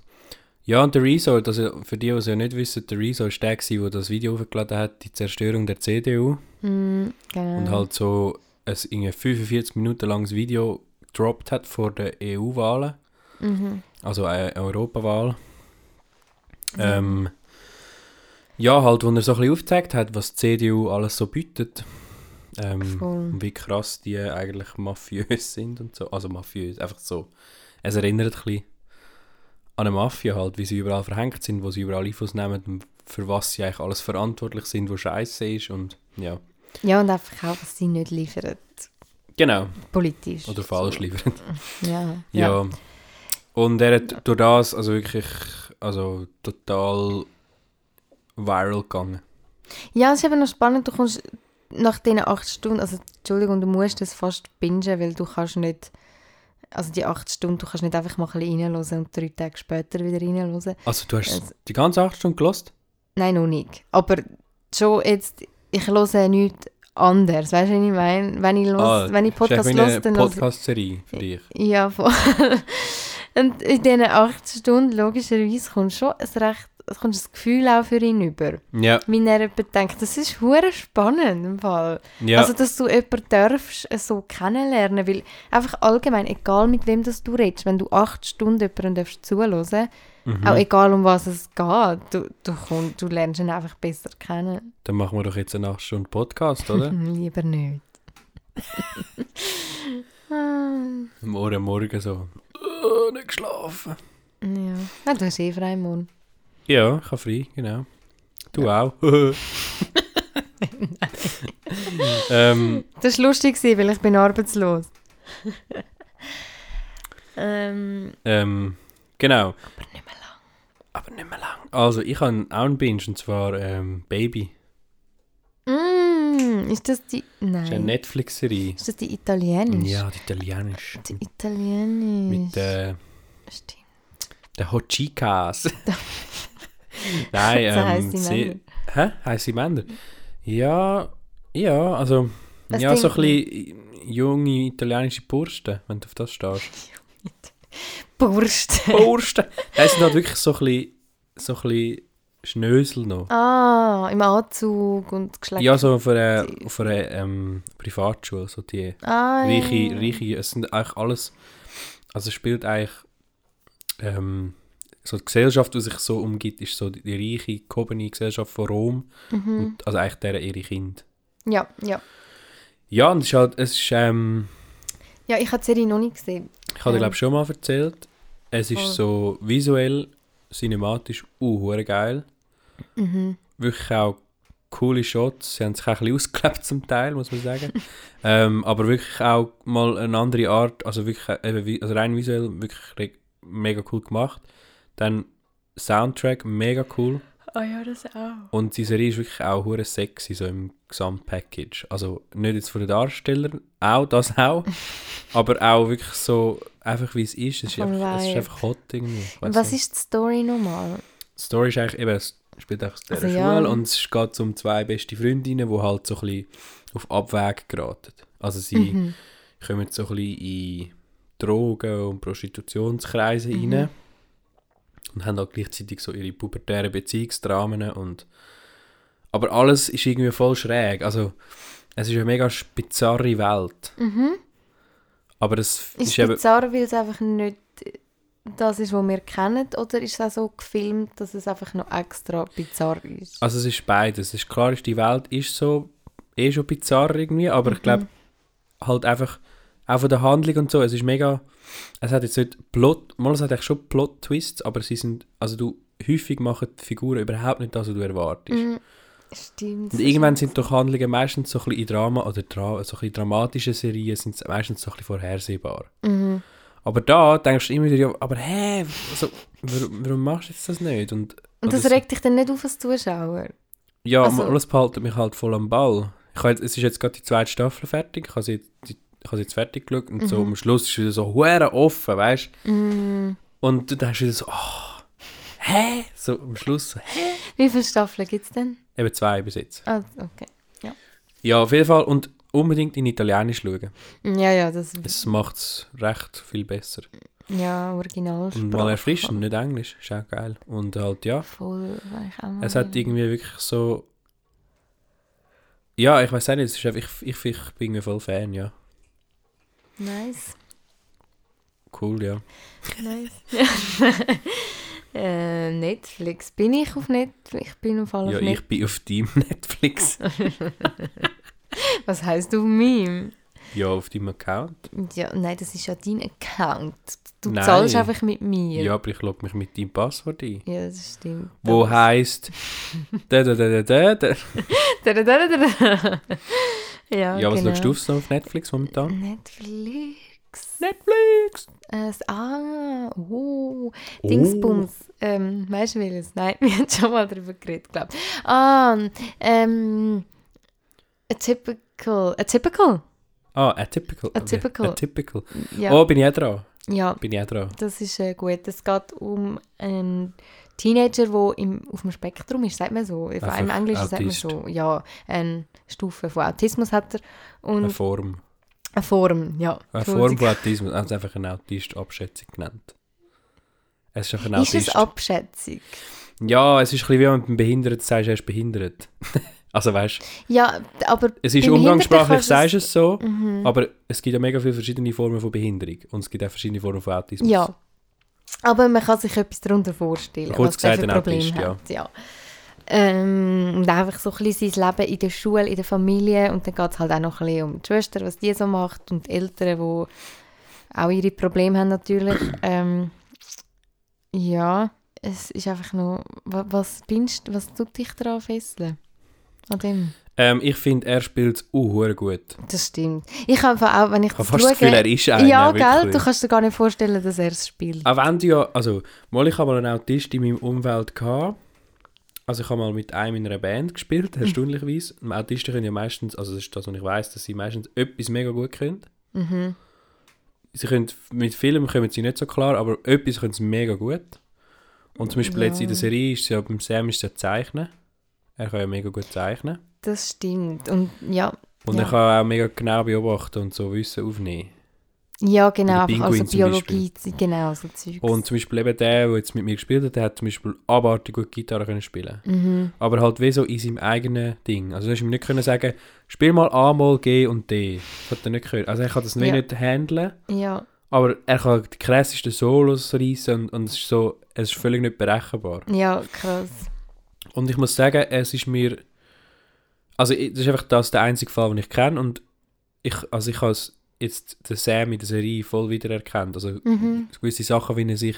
Ja, und der Rezo, also für die, die es ja nicht wissen, der Rezo ist der, der das Video hochgeladen hat, die Zerstörung der CDU. Mm, genau. Und halt so ein irgendwie 45 Minuten langes Video gedroppt hat vor den EU-Wahlen. Mhm. Also eine Europawahl. Ähm, ja, halt, wo er so ein bisschen aufgezeigt hat, was die CDU alles so bietet. Ähm, und wie krass die eigentlich mafiös sind und so. Also mafiös, einfach so. Es erinnert ein bisschen an eine Mafia halt, wie sie überall verhängt sind, wo sie überall Einfluss nehmen und für was sie eigentlich alles verantwortlich sind, wo scheiße ist und ja. Ja, und einfach auch, was sie nicht liefern. Genau. Politisch. Oder falsch liefern. [LAUGHS] Ja. Ja. Und er hat durch das also wirklich also total viral gegangen. Ja, es ist eben noch spannend, du kommst nach diesen acht Stunden, also Entschuldigung, du musst das fast bingen, weil du kannst nicht, also die acht Stunden, du kannst nicht einfach mal ein bisschen reinhören und drei Tage später wieder reinhören. Also du hast Also- die ganze acht Stunden gelost? Nein, noch nicht. Aber schon jetzt, ich höre nichts anderes, weißt du, was ich meine? Wenn ich, los, Ah, wenn ich Podcast höre, dann höre Podcast-Serie für dich. Ja, voll. [LAUGHS] Und in diesen acht Stunden, logischerweise, kommt schon ein recht, es kommt ein Gefühl auch für ihn über. Ja, Wenn er jemand denkt, das ist hure spannend im Fall. ja. Also, dass du jemanden darfst, äh, so kennenlernen, weil einfach allgemein, egal mit wem das du redest, wenn du acht Stunden jemandem darfst zuhören, mhm. auch egal um was es geht, du, du, komm, du lernst ihn einfach besser kennen. Dann machen wir doch jetzt eine acht Stunden Podcast, oder? [LAUGHS] Lieber nicht. Ah, [LAUGHS] Morgen, morgen so. Oh, nicht geschlafen. ja. ja, du hast eh frei morgen. Ja, ich habe frei, genau. Du auch. [LAUGHS] ähm, Das war lustig, weil ich bin arbeitslos. ähm, ähm, genau. aber nicht mehr lang. Aber nicht mehr lang. Also, ich habe auch einen Binge, und zwar ähm, Baby. Mm, ist das die... Das ist eine Nein. Netflix-Serie. Ist das die italienisch? Ja, die italienisch. Die italienisch. Mit äh, Stimmt. den Hot Chicas. [LAUGHS] [LAUGHS] Nein, So ähm, heisst die sie- Männer. Hä? Heiße Männer? Ja, ja, also... Was ja, so ein bisschen junge italienische Bursten, wenn du auf das stehst. [LAUGHS] Burst. [LAUGHS] Bursten! Das sind halt wirklich so ein bisschen, so ein bisschen Schnösel noch. ah, im Anzug und geschleckt. Ja, so auf einer, auf einer ähm, Privatschule, so die ah, reiche, ja. reiche, es sind eigentlich alles, also es spielt eigentlich, ähm, so die Gesellschaft, die sich so umgibt, ist so die, die reiche, gehobene Gesellschaft von Rom, Mhm. und, also eigentlich deren ihre Kinder. Ja, ja. Ja, und es ist halt, es ist, ähm, Ja, ich habe die Serie noch nicht gesehen. ich habe Ja. glaube schon mal erzählt, es ist Voll. so visuell, cinematisch, uh, geil. Mhm. wirklich auch coole Shots. Sie haben sich auch ein bisschen ausgelebt zum Teil, muss man sagen. [LAUGHS] ähm, aber wirklich auch mal eine andere Art, also wirklich äh, also rein visuell wirklich mega cool gemacht. Dann Soundtrack mega cool Ah ja, das auch. und die Serie ist wirklich auch hure sexy so im Gesamtpackage. Also nicht jetzt von den Darstellern, auch das auch, [LAUGHS] aber auch wirklich so einfach wie es ist. Es ist, einfach, es ist einfach hot irgendwie. Was nicht. ist die Story nochmal? Die Story ist eigentlich eben, es spielt einfach in dieser Also ja. Schule und es geht um zwei beste Freundinnen, die halt so ein bisschen auf Abweg geraten. Also sie Mhm. kommen so ein bisschen in Drogen- und Prostitutionskreise Mhm. rein und haben auch gleichzeitig so ihre pubertären Beziehungsdramen und aber alles ist irgendwie voll schräg. Also es ist eine mega bizarre Welt. Mhm. Aber es Ist ist es eben... bizarr, weil es einfach nicht das ist, was wir kennen, oder ist es auch so gefilmt, dass es einfach noch extra bizarr ist? Also es ist beides. Es ist klar, ist, die Welt ist so eh schon bizarr irgendwie, aber ich glaube halt einfach auch von der Handlung und so, es ist mega, es hat jetzt nicht Plot, mal es hat eigentlich schon Plot-Twists, aber sie sind, also du, häufig machen die Figuren überhaupt nicht das, was du erwartest. Mhm. Stimmt. Und irgendwann sind doch Handlungen meistens so ein bisschen in Drama, oder Dra so ein bisschen dramatische Serien sind meistens so ein bisschen vorhersehbar. Mhm. Aber da denkst du immer wieder, ja, aber hä, also, warum, warum machst du jetzt das nicht? Und, Und das oder so- regt dich dann nicht auf als Zuschauer? Ja, Also- also, alles behaltet mich halt voll am Ball. Ich jetzt, es ist jetzt gerade die zweite Staffel fertig. Ich habe sie, die, ich habe sie jetzt fertig geschaut und so Mhm. am Schluss ist es wieder so hure offen, weißt Mhm. Und du denkst wieder so, oh, hä? So am Schluss so, hä? Wie viele Staffeln gibt es denn? Eben zwei bis jetzt. Ah, okay. Ja, auf jeden Fall. Und unbedingt in Italienisch schauen. Ja, ja, das Es macht es recht viel besser. ja, Originalsprache. Und mal erfrischen, nicht Englisch. Ist auch geil. Und halt, ja. Voll, ich auch mal Es hat irgendwie wirklich so... Ja, ich weiß auch nicht, es ist einfach, ich, ich, ich bin irgendwie voll Fan, ja. Nice. Cool, ja. Nice. [LAUGHS] äh, Netflix. Bin ich auf Netflix? Ich bin auf alle Ja, ich Netflix. bin auf Team [LAUGHS] Netflix. [LAUGHS] Was heisst auf meinem? Ja, auf deinem Account. Ja, nein, das ist ja dein Account. Du Nein. zahlst einfach mit mir. Ja, aber ich logge mich mit deinem Passwort ein. Ja, das stimmt. Wo Das- heisst. Da, da, da, da, da, da. Da, da, da, da, da. Ja, Ja, was genau. schaust du so auf Netflix momentan? Netflix. Netflix! Äh, ah, oh, Dingsbums. Ähm, weißt du welches? Nein, [LAUGHS] wir haben schon mal darüber geredet, glaube ich. Ah, ähm, a typical, a typical, Ah, atypical. Atypical. Atypical. ja, Oh, bin ich auch dran? ja, Bin ich auch dran? das ist äh, gut. Es geht um einen Teenager, der im, auf dem Spektrum ist, sagt man so. Auf Einfach einem Englischen sagt man so, ja, eine Stufe von Autismus hat er und Eine Form. eine Form, ja. Eine Form von Autismus. Er hat es einfach eine Autist-Abschätzung genannt. Es ist einfach ein Ist es. Abschätzung? ja, es ist ein bisschen wie wenn du einem Behinderten sagst, er ist behindert. [LAUGHS] also weißt du, Ja, aber es ist umgangssprachlich, sagst du es so, Mhm. aber es gibt ja mega viele verschiedene Formen von Behinderung. Und es gibt auch verschiedene Formen von Autismus. Ja. Aber man kann sich etwas darunter vorstellen, Kurz was gesagt, für ein Problem Autist, hat. Ja. Ähm, und einfach so ein bisschen sein Leben in der Schule, in der Familie. Und dann geht es halt auch noch ein bisschen um die Schwester, was die so macht. Und die Eltern, die auch ihre Probleme haben natürlich. [CLEARS THROAT] ähm, ja, es ist einfach noch... wa- Was, binst, was tut dich daran fesseln? An dem? Ähm, ich finde, er spielt es uh, gut. Das stimmt. Ich habe auch, wenn ich Ich das fast das Gefühl, er ist einer. Ja, gell? wirklich. Du kannst dir gar nicht vorstellen, dass er es spielt. Auch wenn du ja, also, mal ich habe mal einen Autist in meinem Umfeld gehabt. Also ich habe mal mit einem in einer Band gespielt, erstaunlicherweise. [LAUGHS] Und Autisten können ja meistens, also das ist das, was ich weiß, dass sie meistens etwas mega gut können. Mhm. Sie können, mit Filmen kommen sie nicht so klar, aber etwas können sie mega gut. Und zum Beispiel Ja. jetzt in der Serie ist es ja, beim Sam ist es ja Zeichnen. Er kann ja mega gut zeichnen. Das stimmt. Und ja, Und Ja. er kann auch mega genau beobachten und so Wissen aufnehmen. ja genau, also Biologie, genau, so Zeugs. Und zum Beispiel eben der, der jetzt mit mir gespielt hat, der hat zum Beispiel abartig gut Gitarre können spielen mhm. Aber halt wie so in seinem eigenen Ding. Also du hast ihm nicht können sagen, spiel mal A, mal G und D. Das hat er nicht können. Also er kann das Ja. nicht handeln, Ja, aber er kann die krassesten Solos reissen und, und es ist so, es ist völlig nicht berechenbar. ja, krass. Und ich muss sagen, es ist mir, also das ist einfach das der einzige Fall, den ich kenne und ich, also ich habe jetzt den Sam in der Serie voll wiedererkannt. Also Mhm. gewisse Sachen, wie er sich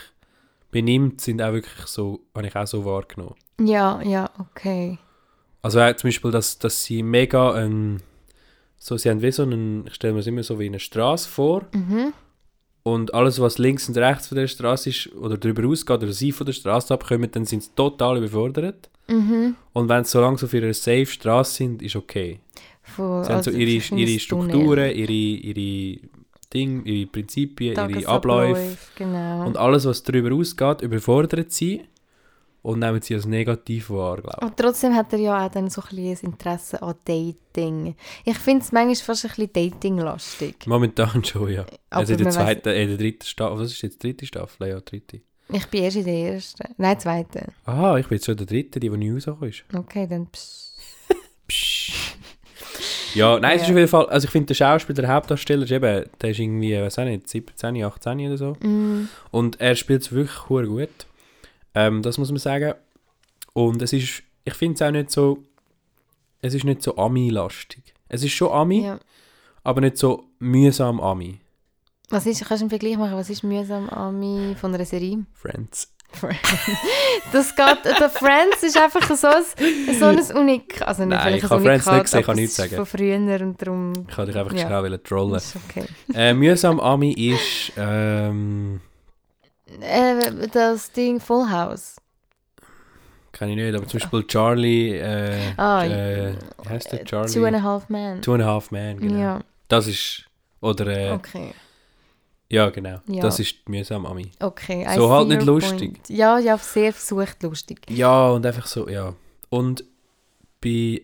benimmt, sind auch wirklich so, habe ich auch so wahrgenommen. Ja, ja, okay. Also auch zum Beispiel, dass, dass sie mega, ähm, so, sie haben wie so einen, ich stelle mir es immer so wie eine Straße vor Mhm. und alles, was links und rechts von der Straße ist oder darüber ausgeht oder sie von der Straße abkommen, dann sind sie total überfordert. Mhm. Und wenn sie so lange für eine safe Straße sind, ist okay. Von, Sie haben so also ihre, ihre Strukturen, ihre, ihre Dinge, ihre Prinzipien, ihre Abläufe. Genau. Und alles, was darüber ausgeht, überfordert sie und nehmen sie als negativ wahr, glaube ich. Aber trotzdem hat er ja auch dann so ein bisschen Interesse an Dating. Ich finde es manchmal fast ein bisschen Dating-lastig. Momentan schon, ja. Aber also in der zweiten, in der dritten Staffel, was ist jetzt die dritte Staffel? Ja, dritte. Ich bin erst in der ersten. Nein, zweiten. Aha, ich bin jetzt schon der dritte, die, die neu rausgekommen ist. Okay, dann pss. [LAUGHS] Ja, nein, es ist Ja. auf jeden Fall, also ich finde, der Schauspieler, der Hauptdarsteller, ist eben, der ist irgendwie, weiß auch nicht, 17, 18 oder so. Mm. Und er spielt es wirklich gut. Ähm, das muss man sagen. Und es ist, ich finde es auch nicht so, es ist nicht so Ami-lastig. Es ist schon Ami, Ja. aber nicht so mühsam Ami. Was ist, kannst du einen Vergleich machen? Was ist mühsam Ami von einer Serie? Friends. Das geht, der Friends ist einfach so ein, so ein Unik. Also nicht Nein, ich habe Friends nicht gesehen, aber kann nichts sagen. Von früher und darum Ich kann dich einfach Ja. schnell trollen. ist okay. äh, mühsam Ami ist, ähm, Äh, das Ding Full House. kann ich nicht, aber zum Beispiel Charlie, äh, Ah, äh, wie heißt der Charlie? Two and a Half Men. Two and a Half Man, genau. Ja, Das ist, oder, äh, okay. Ja genau, Ja. das ist mühsam Ami. okay. I So halt nicht lustig. point. Ja, ja, sehr versucht lustig. Ja, und einfach so, ja. Und bei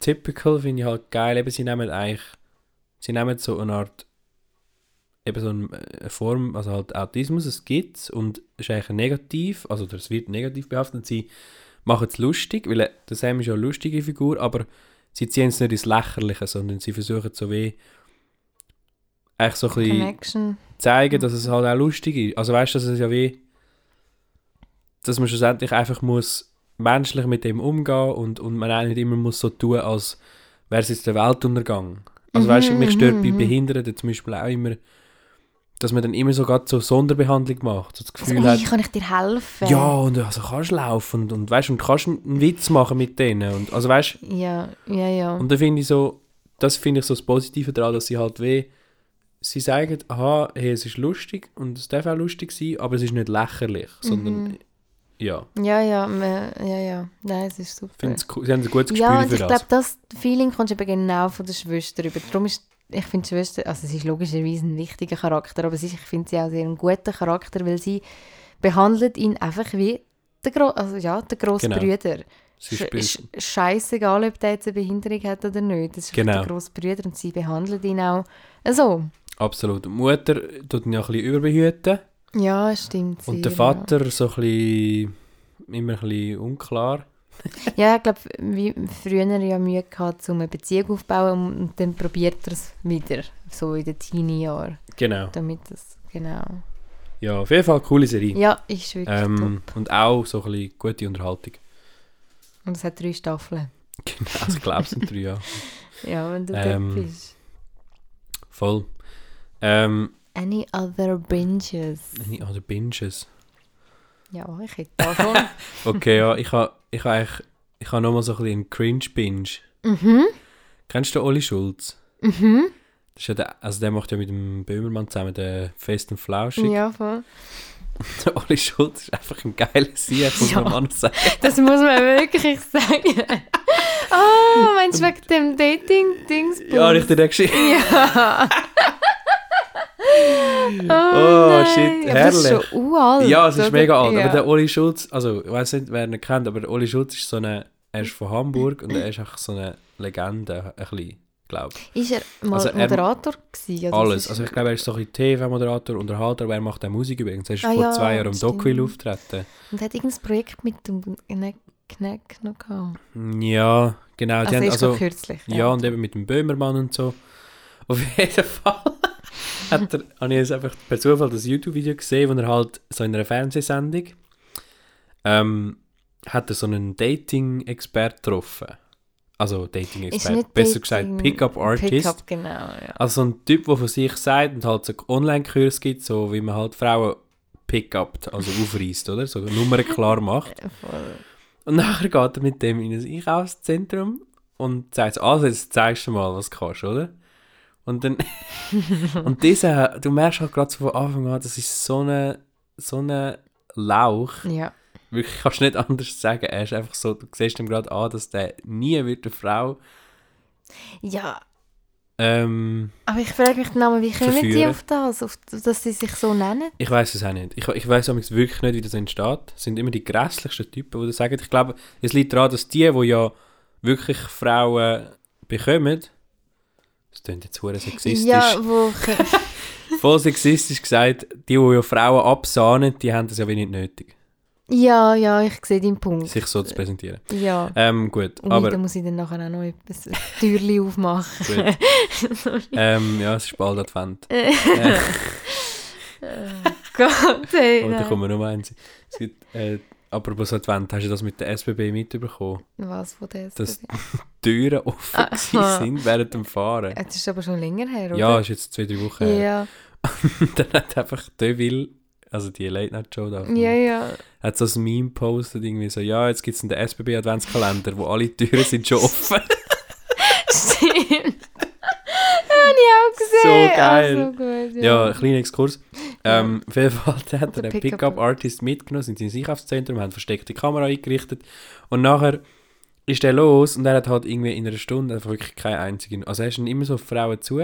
Typical finde ich halt geil, eben sie nehmen eigentlich, sie nehmen so eine Art, eben so eine, eine Form, also halt Autismus, es gibt und es ist eigentlich negativ, also es wird negativ behaftet und sie machen es lustig, weil der Sam ist ja eine lustige Figur, aber sie ziehen es nicht ins Lächerliche, sondern sie versuchen so wie eigentlich so ein bisschen Connection. Zeigen, dass es halt auch lustig ist. Also weißt du, dass es ja wie, dass man schlussendlich einfach muss menschlich mit dem umgehen und, und man auch nicht immer muss so tun, als wäre es jetzt der Weltuntergang. Also weißt du, Mhm, mich stört mhm, bei mhm. Behinderten zum Beispiel auch immer, dass man dann immer so gerade so Sonderbehandlung macht. So das Also, Gefühl ui, hat, kann ich dir helfen? ja, und also kannst laufen und, und weißt und kannst einen Witz machen mit denen. Und, also weißt Ja, ja, ja. und da finde ich so, das finde ich so das Positive daran, dass sie halt weh, sie sagen, aha, hey, es ist lustig und es darf auch lustig sein, aber es ist nicht lächerlich, sondern Mhm. ja, Ja, ja, ja, ja. Nein, es ist super. es cool. sie haben ein gutes Gespür Ja, und für ich das. glaube, das Feeling kommst du eben genau von der Schwester über. Darum ist, ich finde die Schwester, also sie ist logischerweise ein wichtiger Charakter, aber sie ist, ich finde sie auch sehr einen guten Charakter, weil sie behandelt ihn einfach wie der, Gro also, ja, der grosse Genau. Bruder. sie ist scheißegal, ob der jetzt eine Behinderung hat oder nicht. Das ist Genau. der grosse Bruder und sie behandelt ihn auch so. Absolut. Die Mutter tut ihn ja ein bisschen überbehüten Ja, stimmt. und der Vater so ein bisschen, immer ein bisschen unklar. Ja, [LAUGHS] ja ich glaube, wie früher ja Mühe gehabt, um eine Beziehung aufzubauen und, dann probiert er es wieder, so in den Teenie-Jahren, Genau. damit das, genau. Ja, auf jeden Fall eine coole Serie. Ja, ist wirklich ähm, top. und auch so ein bisschen gute Unterhaltung. Und es hat drei Staffeln. [LAUGHS] Genau, ich glaube es sind drei Jahre. [LAUGHS] Ja, wenn du Ähm, dort bist. Voll. Ähm, Any other binges? any other binges? Ja, ich hätte da schon. [LAUGHS] Okay, ja, ich habe ich ha eigentlich, ich ha nochmal so ein bisschen einen Cringe-Binge. mhm, Kennst du Oli Schulz? mhm. Das ist ja der, also der macht ja mit dem Böhmermann zusammen den Fest und Flauschig. Ja, voll. [LAUGHS] Der Oli Schulz ist einfach ein geiler Sieg, muss Ja. man sagen. [LAUGHS] Das muss man wirklich sagen. Oh, meinst du wegen dem Dating-Dings? Ja, richtig, der geschrieben. Ja. Oh, Oh, shit, Aber das ist herrlich. schon uralt. Ja, es ist oder? mega alt. Ja. Aber der Oli Schulz, also ich weiß nicht, wer ihn kennt, aber der Oli Schulz ist so eine, er ist von Hamburg und er ist einfach so eine Legende, ein bisschen, glaube ich. Ist er mal Also er- Moderator gewesen? Alles. Also ich glaube, er ist so ein TV-Moderator, Unterhalter, aber er macht auch Musik übrigens. Er ist Ah vor ja, zwei Jahren im. Dockville auftreten. Und hat irgendein Projekt mit dem Knack, noch gehabt? Ja, genau. Also, die haben, ist also, also, kürzlich. ja, und eben mit dem Böhmermann und so. Auf [LAUGHS] jeden Fall hat er, habe ich jetzt einfach per Zufall das YouTube-Video gesehen, wo er halt so in einer Fernsehsendung ähm, hat er so einen Dating-Expert getroffen. Also Dating-Expert, besser Dating- gesagt Pickup-Artist. Pickup, genau, ja. Also so ein Typ, der von sich sagt und halt so Online-Kurs gibt, so wie man halt Frauen pickupt, also aufreißt, oder? So Nummern klar macht. [LAUGHS] Und nachher geht er mit dem in ein Einkaufszentrum und sagt so, also jetzt zeigst du mal, was du kannst, oder? Und dann, [LAUGHS] und dieser, du merkst halt gerade so von Anfang an, das ist so eine, so eine Lauch, Ja. wirklich kannst du nicht anders sagen, er ist einfach so, du siehst ihm gerade an, dass der nie wird eine Frau, ja, ähm, aber ich frage mich dann mal, wie kommen die auf das, auf, dass sie sich so nennen? Ich weiß es auch nicht. Ich, ich weiß wirklich nicht, wie das entsteht. Es sind immer die grässlichsten Typen, die das sagen. Ich glaube, es liegt daran, dass die, die ja wirklich Frauen bekommen, das klingt jetzt hure sexistisch, Ja, wo... [LAUGHS] voll sexistisch gesagt, die, die ja Frauen absahnen, die haben das ja wenig nötig, ja, ja, ich sehe deinen Punkt. sich so zu präsentieren. Ja. Ähm, gut, Und da aber muss ich dann nachher auch noch etwas, ein Türchen aufmachen. gut. [LAUGHS] ähm, ja, es ist bald Advent. [LAUGHS] Äh, äh, Gott, hey, und da kommen wir noch eins. Es gibt, äh, apropos Advent, hast du das mit der SBB mitbekommen? Was von der Das- SBB? Türen offen Ah. sind während dem Fahren. Das ist aber schon länger her, oder? Ja, ist jetzt zwei, drei Wochen her. Ja, [LAUGHS] dann hat einfach Deville, also die Late Night Show da, ja, ja. hat so ein Meme postet, irgendwie so, ja, jetzt gibt es den SBB Adventskalender, wo alle Türen sind schon offen. [LAUGHS] Stimmt. Habe ich auch gesehen. So geil. Ah, so gut, ja, ja. ein kleiner Exkurs. Ähm, auf jeden Fall hat er Der einen Pickup- Pickup-Artist mitgenommen, sind sie ins Einkaufszentrum, haben versteckte Kamera eingerichtet und nachher ist er los und er hat halt irgendwie in einer Stunde einfach wirklich keine einzige, also er ist dann immer so Frauen zu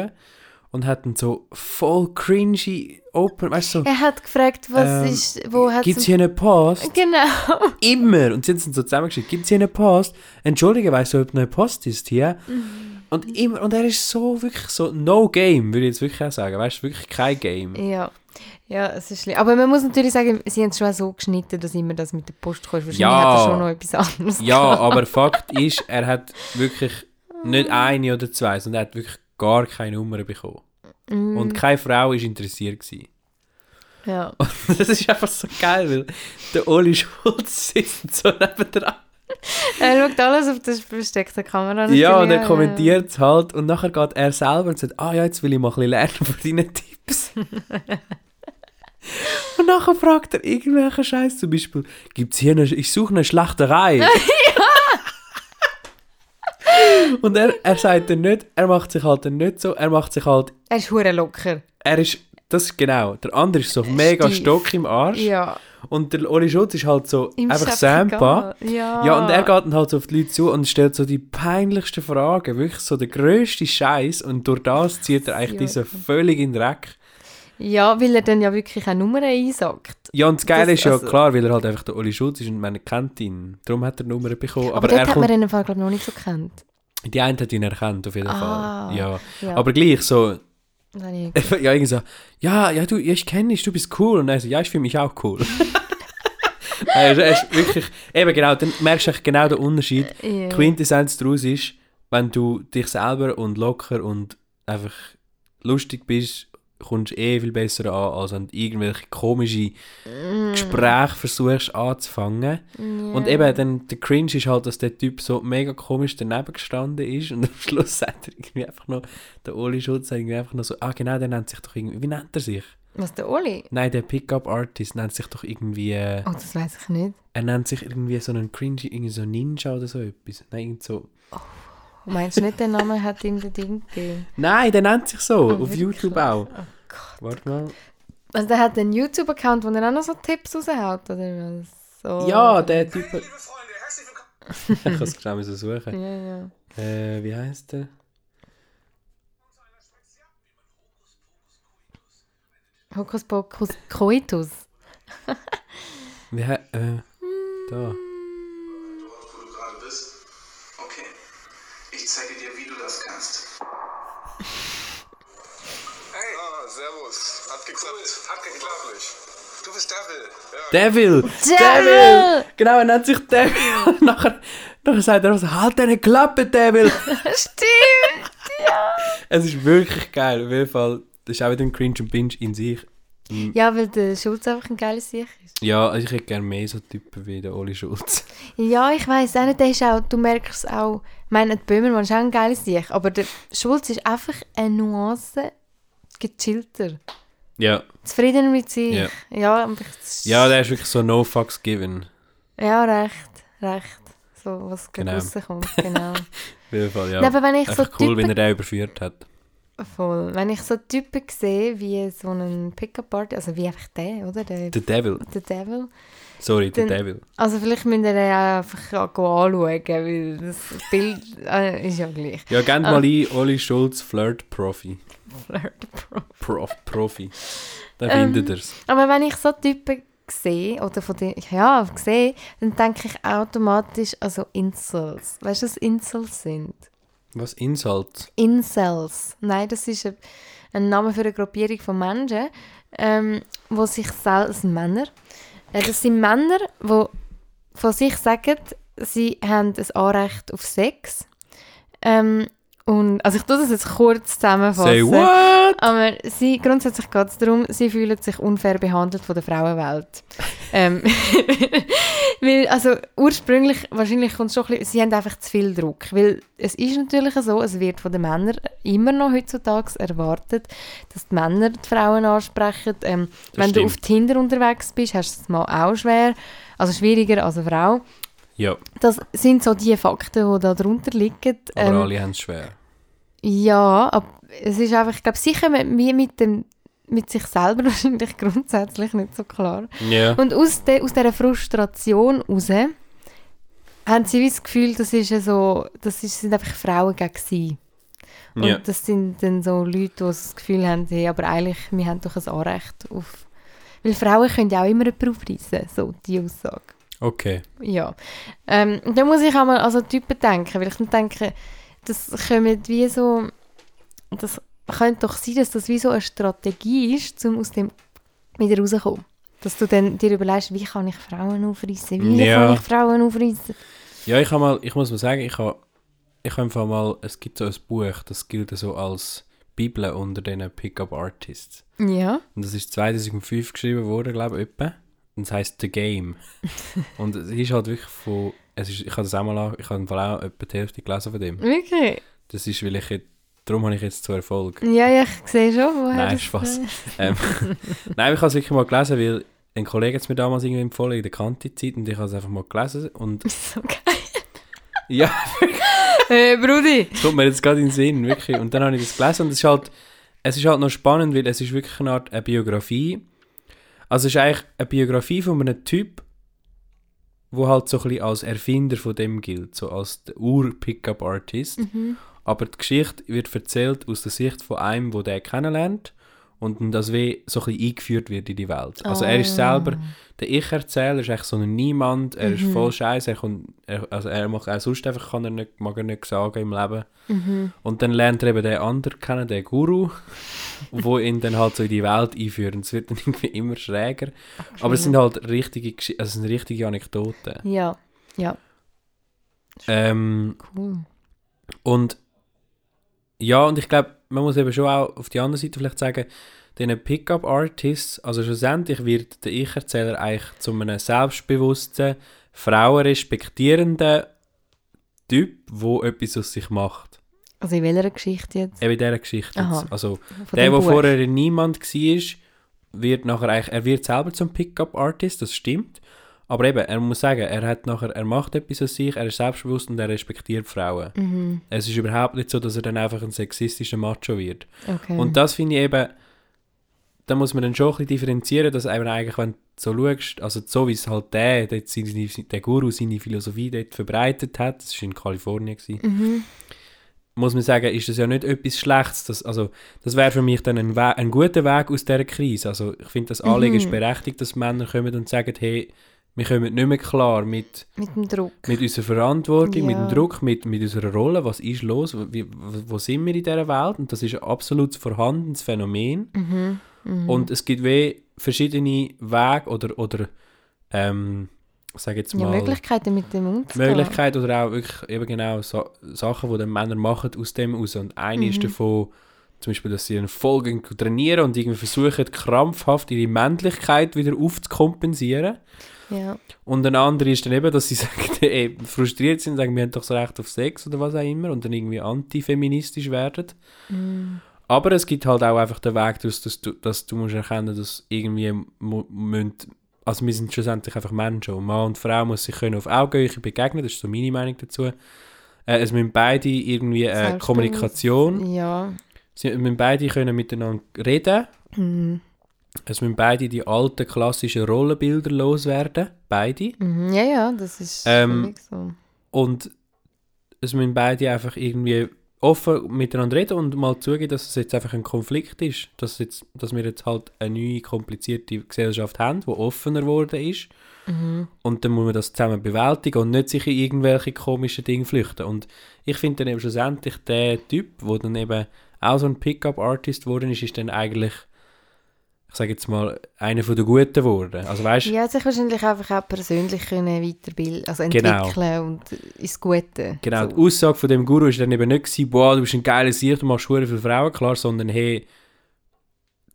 und hat dann so voll cringy open, weißt du, so, Er hat gefragt, was Ähm, ist, wo hat Gibt es hier eine Post? Genau. Immer. Und sie haben es dann so zusammengeschickt. Gibt es hier eine Post? Entschuldige, weißt du, ob eine Post ist hier? Mhm. Und immer, und er ist so wirklich so no game, würde ich jetzt wirklich auch sagen. Weißt du, wirklich kein Game. Ja. Ja, es ist schlimm. Aber man muss natürlich sagen, sie haben es schon so geschnitten, dass immer das mit der Post kommt. Wahrscheinlich Ja. hat er schon noch etwas anderes Ja, gehabt. aber Fakt ist, er hat wirklich [LAUGHS] nicht eine oder zwei, sondern er hat wirklich gar keine Nummer bekommen. Mm, Und keine Frau war interessiert. Gewesen. ja. [LAUGHS] Das ist einfach so geil, weil der Oli Schulz sitzt so nebendran [LAUGHS] Er schaut alles auf das versteckte Kamera. Ja, und natürlich, er kommentiert es halt und nachher geht er selber und sagt, ah ja, jetzt will ich mal ein bisschen lernen von deinen Tipps. [LAUGHS] und nachher fragt er irgendwelchen Scheiß, zum Beispiel, gibt es hier eine, ich suche eine Schlachterei. [LAUGHS] und er, er sagt dann nicht, er macht sich halt dann nicht so, er macht sich halt, Er ist hure locker. er ist, das ist genau, der andere ist so mega. Stock im Arsch Ja. und der Oli Schulz ist halt so Ihm einfach Sampa. Ja. Ja, und er geht dann halt so auf die Leute zu und stellt so die peinlichsten Fragen, wirklich so der grösste Scheiß und durch das zieht er eigentlich Ja. diesen völlig in den Dreck. Ja, weil er dann ja wirklich eine Nummer einsagt. Ja, und das Geile Das- ist ja also- klar, weil er halt einfach der Oli Schulz ist und man kennt ihn. Darum hat er Nummer bekommen. Aber, Aber, er hat man kommt, ihn im Fall, glaube ich, noch nicht so kennt. die eine hat ihn erkannt, auf jeden Ah, Fall. Ja. ja. Aber gleich so, Habe ich ja, irgendwie so, ja, ja, du, ich kenne dich, du bist cool. Und er so, ja, ich finde mich auch cool. [LAUGHS] ist, er ist wirklich, eben genau, dann merkst du genau den Unterschied. Ja. Quintessenz daraus ist, wenn du dich selber und locker und einfach lustig bist, kommst du eh viel besser an, als wenn du irgendwelche komische Gespräche versuchst anzufangen. Und eben, dann, der Cringe ist halt, dass der Typ so mega komisch daneben gestanden ist und [LAUGHS] am Schluss sagt er irgendwie einfach noch, der Oli Schulz sagt irgendwie einfach noch so, ah genau, der nennt sich doch irgendwie, wie nennt er sich? Was, der Oli? Nein, der Pickup-Artist nennt sich doch irgendwie, äh, Oh, das weiß ich nicht. er nennt sich irgendwie so einen Cringe, irgendwie so Ninja oder so etwas. Nein, irgend so... Meinst du nicht, der Name hat ihm das Ding gegeben? Nein, der nennt sich so, Oh, auf wirklich? YouTube auch. Oh Gott. Warte mal. Also der hat einen YouTube-Account, wo er auch noch so Tipps raushaut, oder was? So. Ja, der Typ. Liebe Freunde, herzlich willkommen. [LAUGHS] ich kann es schnell müssen suchen. Ja, ja. Äh, wie heißt der? Hokus Pokus Coitus. Wie he äh, [LAUGHS] da. Geklappt. Hat geklappt. Du bist Devil. Devil! Devil! Genau, er nennt sich Devil. Und [LAUGHS] nachher, nachher sagt er so, halt deine Klappe, Devil! [LAUGHS] Stimmt! es ist wirklich geil. Auf jeden Fall, das ist auch wieder ein Cringe und Binge in sich. Ja, weil der Schulz einfach ein geiles Sieg ist. Ja, also ich hätte gerne mehr so Typen wie der Oli Schulz. [LAUGHS] Ja, ich weiss auch nicht, der ist auch, du merkst es auch, ich meine, der Böhmermann ist auch ein geiles Sieg, aber der Schulz ist einfach eine Nuance gechillter. Ja. Zufriedener mit sich. Ja. Ja, ich- Ja, der ist wirklich so no fucks given. ja recht, recht. So, was Genau. rauskommt, genau. [LAUGHS] Auf jeden Fall, ja. Aber wenn ich so Einfach cool, wenn Typen, er den überführt hat. voll, wenn ich so Typen sehe, wie so einen Pickup-Party, also wie einfach der, oder? Der, Der Devil. der Devil. Sorry, der Devil. Also vielleicht müsst ihr den auch einfach anschauen, weil das Bild äh, ist ja gleich. Ja, gebt Ah. mal ein, Oli Schulz Flirt-Profi. Flirt Pro. Prof, Profi. Dann Ähm, findet ihr's. Aber wenn ich so Typen sehe, oder von denen, ja, sehe, dann denke ich automatisch an so Incels. Weißt du, was Incels sind? Was Insult? Incels. Nein, das ist ein, ein Name für eine Gruppierung von Menschen, ähm, wo sich selbst, sind Männer, das sind Männer, die von sich sagen, sie haben ein Anrecht auf Sex. Ähm, und, also ich tue das jetzt kurz zusammenfassen. Say what? Aber sie, grundsätzlich geht es darum, sie fühlen sich unfair behandelt von der Frauenwelt. [LAUGHS] ähm, [LAUGHS] weil, also ursprünglich, wahrscheinlich kommt es schon ein bisschen, sie haben einfach zu viel Druck. Weil es ist natürlich so, es wird von den Männern immer noch heutzutage erwartet, dass die Männer die Frauen ansprechen. Ähm, wenn du stimmt. auf Tinder unterwegs bist, hast du es mal auch schwer, also schwieriger als eine Frau. Ja, Das sind so die Fakten, die da drunter liegen. aber Ähm, alle haben es schwer. Ja, aber es ist einfach, ich glaube, sicher mit, mit, dem, mit sich selber [LAUGHS] wahrscheinlich grundsätzlich nicht so klar. Ja. Und aus, de, aus dieser Frustration heraus haben sie das Gefühl, das, ist so, das ist, sind einfach Frauen gegen. Und Ja. das sind dann so Leute, die das Gefühl haben, hey, aber eigentlich, wir haben doch ein Anrecht auf... Weil Frauen können ja auch immer jemanden aufreißen, so die Aussage. Okay. Ja. Ähm, da muss ich auch mal an so Typen denken, weil ich dann denke, das kommt wie so, das könnte doch sein, dass das wie so eine Strategie ist, um aus dem wieder rauszukommen. Dass du dann dir überlegst, wie kann ich Frauen aufreißen? Wie Ja. kann ich Frauen aufreißen? Ja, ich, mal, ich muss mal sagen, ich habe ich hab einfach mal, es gibt so ein Buch, das gilt so als Bibel unter diesen Pickup-Artists. Ja. Und das ist 2005 geschrieben worden, glaube ich, etwa. Und es heisst The Game. [LAUGHS] und es ist halt wirklich von es ist, ich habe das auch mal, ich habe auch etwa die Hälfte gelesen von dem. Wirklich? Das ist, weil ich, jetzt- darum habe ich jetzt zu Erfolg. Ja, ja, ich sehe schon, woher Nein, das- Spaß. [LAUGHS] ähm, nein, ich habe es wirklich mal gelesen, weil ein Kollege hat es mir damals irgendwie empfohlen in der Kante-Zeit und ich habe es einfach mal gelesen und [LAUGHS] So geil. ja, [LAUGHS] Hey, Brudi! das kommt mir jetzt gerade in den Sinn, wirklich. Und dann habe ich das gelesen und es ist halt, es ist halt noch spannend, weil es ist wirklich eine Art eine Biografie. Also es ist eigentlich eine Biografie von einem Typ, wo halt so ein bisschen als Erfinder von dem gilt, so als der Ur-Pickup-Artist. Aber die Geschichte wird erzählt aus der Sicht von einem, der den kennenlernt und das wie so ein bisschen eingeführt wird in die Welt. Also er ist selber, der Ich-Erzähler ist eigentlich so ein Niemand, er ist voll scheiße, er, kommt- er, also er macht auch sonst einfach, kann er nicht, mag er nicht sagen im Leben. Und dann lernt er eben den anderen kennen, den Guru, [LAUGHS] wo ihn dann halt so in die Welt einführt. Und es wird dann irgendwie immer schräger. Aber es sind halt richtige, also es sind richtige Anekdoten. Ja, ja, Ähm, cool. Und ja, und ich glaube, man muss eben schon auch auf die andere Seite vielleicht sagen, diesen Pickup-Artists, also schlussendlich wird der Ich-Erzähler eigentlich zu einem selbstbewussten, frauenrespektierenden Typ, der etwas aus sich macht. Also in welcher Geschichte jetzt? Eben in dieser Geschichte. Aha. Jetzt. Also Von der, der vorher niemand war, wird nachher eigentlich, er wird selber zum Pickup-Artist, das stimmt. Aber eben, er muss sagen, er hat nachher, er macht etwas aus sich, er ist selbstbewusst und er respektiert Frauen. Mhm. Es ist überhaupt nicht so, dass er dann einfach ein sexistischer Macho wird. Okay. Und das finde ich eben, da muss man dann schon ein bisschen differenzieren, dass eben eigentlich, wenn du so schaust, also so wie es halt der, der, seine, der Guru seine Philosophie dort verbreitet hat, das war in Kalifornien, gewesen, Mhm. muss man sagen, ist das ja nicht etwas Schlechtes. Das, also, das wäre für mich dann ein, We ein guter Weg aus dieser Krise. Also ich finde, das Anliegen Mhm. ist berechtigt, dass Männer kommen und sagen, hey, wir kommen nicht mehr klar mit, Mit dem Druck. mit unserer Verantwortung, mit dem Ja. Druck, mit, mit unserer Rolle, was ist los, wie, wo sind wir in dieser Welt und das ist ein absolut vorhandenes Phänomen Mhm. Mhm. und es gibt wie verschiedene Wege oder, oder ähm, sage jetzt ja, mal Möglichkeiten mit dem umzugehen. Möglichkeit oder auch wirklich eben genau so, Sachen, die dann Männer machen aus dem raus und eine Mhm. ist davon zum Beispiel, dass sie einen Folgen trainieren und irgendwie versuchen krampfhaft ihre Männlichkeit wieder aufzukompensieren Ja. und ein anderer ist dann eben, dass sie [LAUGHS] sagen, ey, frustriert sind, sagen, wir haben doch das Recht auf Sex oder was auch immer und dann irgendwie antifeministisch werden. Mhm. Aber es gibt halt auch einfach den Weg, dass, dass, du, dass du musst erkennen dass irgendwie müssen, also wir sind schlussendlich einfach Menschen und Mann und Frau muss sich können auf Augenhöhe begegnen, das ist so meine Meinung dazu. Äh, es müssen beide irgendwie äh. Kommunikation, Ja. sie müssen beide können miteinander reden, Mhm. Es müssen beide die alten klassischen Rollenbilder loswerden, beide. Mhm. Ja, ja, das ist Ähm, so. Und es müssen beide einfach irgendwie offen miteinander reden und mal zugeben, dass es jetzt einfach ein Konflikt ist. Dass, jetzt, dass wir jetzt halt eine neue, komplizierte Gesellschaft haben, die offener geworden ist. Mhm. Und dann muss man das zusammen bewältigen und nicht sich in irgendwelche komischen Dinge flüchten. Und ich finde dann eben schlussendlich der Typ, der dann eben auch so ein Pickup-Artist geworden ist, ist dann eigentlich, ich sage jetzt mal, einer von den Guten geworden. Also weißt Ja, sich wahrscheinlich einfach auch persönlich können weiterbilden, also Genau. entwickeln und ins Gute. Genau, So. die Aussage von dem Guru ist dann eben nicht gewesen, boah, du bist ein geiler Sieg, du machst schwer viele Frauen klar, sondern hey,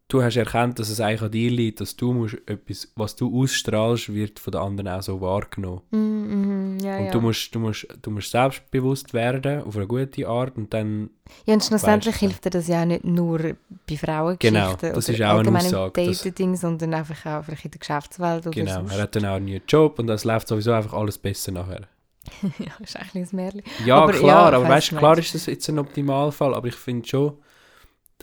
du hast erkannt, dass es eigentlich an dir liegt, dass du musst etwas, was du ausstrahlst, wird von den anderen auch so wahrgenommen. Mhm, mhm, ja, und ja. du musst, du, musst, du musst selbstbewusst werden, auf eine gute Art und dann, ja, und schlussendlich hilft dir das ja auch nicht nur bei Frauengeschichten Genau, das ist auch eine Aussage, Dating, sondern einfach auch vielleicht in der Geschäftswelt oder genau, er hat dann auch einen neuen Job und das läuft sowieso einfach alles besser nachher. [LAUGHS] ja, ist eigentlich ein Märchen. Ja, Aber klar, ja, aber weißt klar ist das jetzt ein Optimalfall, aber ich finde schon,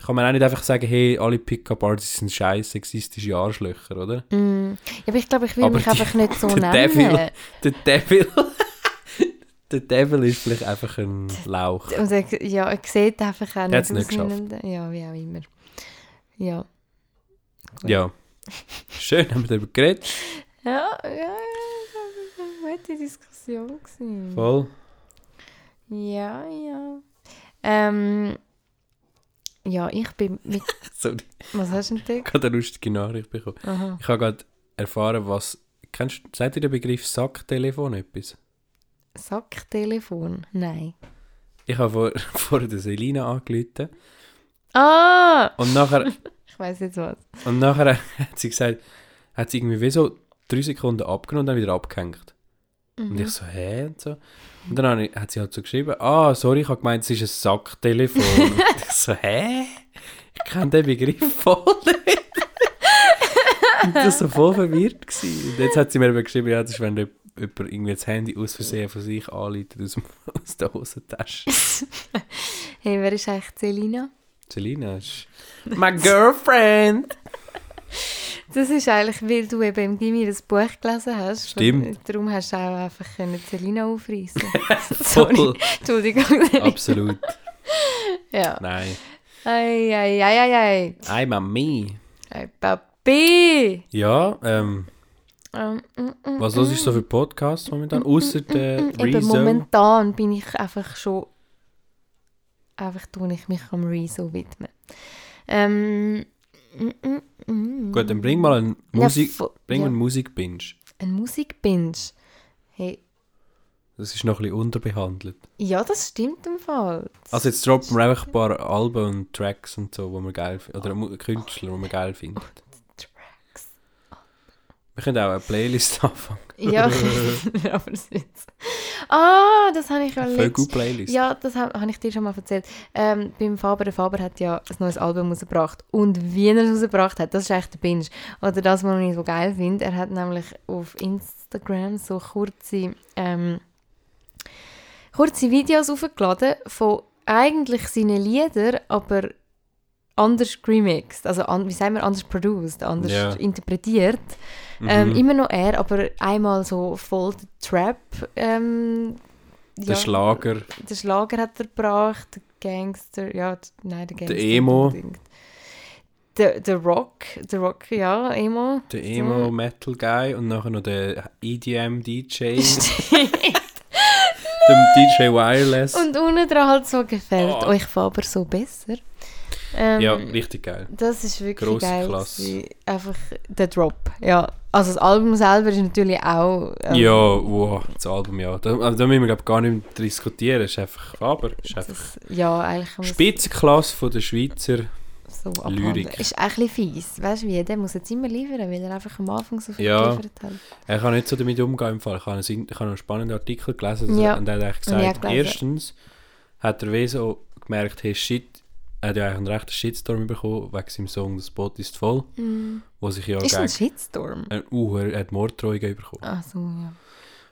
da kann man auch nicht einfach sagen, hey, alle Pickup-Artists sind scheiß sexistische Arschlöcher, oder? Mm. Ja, aber ich glaube, ich will Aber mich die- einfach nicht so der nennen. Devil. Der Devil. [LAUGHS] der Devil ist vielleicht einfach ein Lauch. Und er, ja, er sieht einfach auch Er hat's nicht nicht geschafft. Ja, wie auch immer. Ja. Gut. Ja. Schön, haben wir darüber geredet. Ja, ja, ja, das war eine gute Diskussion. Gewesen. Voll. Ja, ja. Ähm, ja, ich bin mit... [LAUGHS] So, ich Was hast du denn da? habe gerade eine lustige Nachricht bekommen. Aha. Ich habe gerade erfahren, was... Kennst du, sagt dir der Begriff Sacktelefon etwas? Sacktelefon? Nein. Ich habe vor, [LAUGHS] vor der Selina angerufen Ah! und nachher, [LAUGHS] Ich weiß jetzt was. und nachher hat sie gesagt, hat sie irgendwie wie so drei Sekunden abgenommen und dann wieder abgehängt. Und ich so, hä? Und, so. und dann ich- hat sie halt so geschrieben, ah, sorry, ich habe gemeint, es ist ein Sacktelefon. [LAUGHS] und ich so, hä? Ich kenne den Begriff voll nicht. [LAUGHS] und das war so voll verwirrt. Gewesen. Und jetzt hat sie mir eben geschrieben, ja, das ist, wenn jemand irgendwie das Handy aus Versehen von sich anleitet aus, [LAUGHS] aus der Hosentasche. Hey, wer ist eigentlich Selina? Selina ist my girlfriend. Das ist eigentlich, weil du eben im Gimmi das Buch gelesen hast. Stimmt. Und darum hast du auch einfach können Selina aufreißen. [LAUGHS] Sorry, Entschuldigung. Absolut. ja. Nein. Ei, ei, ei, ei, ei. Ei, Mami. Ei, Papi. Ja, ähm, Ähm, mm, mm, was los ist so für Podcasts momentan? Außer der mm. Rezo. momentan bin ich einfach schon... Einfach tue ich mich am Rezo widmen. Ähm, mm. Gut, dann bring mal einen Ja, Musik, vo- bring ja. einen Musikbinge. Ein Musikbinge. Hey, Das ist noch ein bisschen unterbehandelt. ja, das stimmt im Fall. Also jetzt droppen wir einfach ein paar Alben und Tracks und so, die wir geil finden. Oder Mu- Künstler, die wir geil finden. Wir können auch eine Playlist [LAUGHS] anfangen. Ja, [LAUGHS] aber es ist... Ah, das habe ich ja Voll gute Playlist. Ja, das habe hab ich dir schon mal erzählt. Ähm, beim Faber, der Faber hat ja ein neues Album rausgebracht. Und wie er es rausgebracht hat, das ist eigentlich der Binge. Oder das, was ich so geil finde, er hat nämlich auf Instagram so kurze, ähm, kurze Videos aufgeladen von eigentlich seinen Liedern, aber anders remixed. Also, an, wie sagen wir, anders produced, anders Ja. interpretiert. Ähm, Mhm. immer noch er, aber einmal so voll der Trap. Ähm, Der Schlager. der Schlager hat er gebracht, der Gangster, ja, nein, der Gangster. Emo. nicht unbedingt. Der, der Rock, der Rock, ja, Emo. Der Emo-Metal-Guy und nachher noch der EDM-DJ. [LAUGHS] dem DJ Wireless. Und unten dran halt so gefällt Oh. euch Faber so besser. Ähm, ja, richtig geil. Das ist wirklich Grosse geil. Klasse. Einfach der Drop, ja. Also das Album selber ist natürlich auch... ähm, Ja, wow, das Album, ja. Da, da müssen wir glaub, gar nicht mehr diskutieren. Es ist einfach, aber ist einfach das, ja, eigentlich Spitzenklasse von der Schweizer. so Lyrik. Ist auch ein bisschen fies. Weißt du wie? Der muss jetzt immer liefern, weil er einfach am Anfang so viel Ja. geliefert hat. Ich kann nicht so damit umgehen im Fall. Ich habe einen, ich habe einen spannenden Artikel gelesen Ja. und er hat gesagt, erstens hat er wie so gemerkt, hey shit, er hat ja eigentlich einen rechten Shitstorm bekommen wegen seinem Song «Das Boot ist voll», wo sich ja Ist ein gegen... Shitstorm? Äh, uh, er hat Morddrohungen bekommen. Ach so, ja.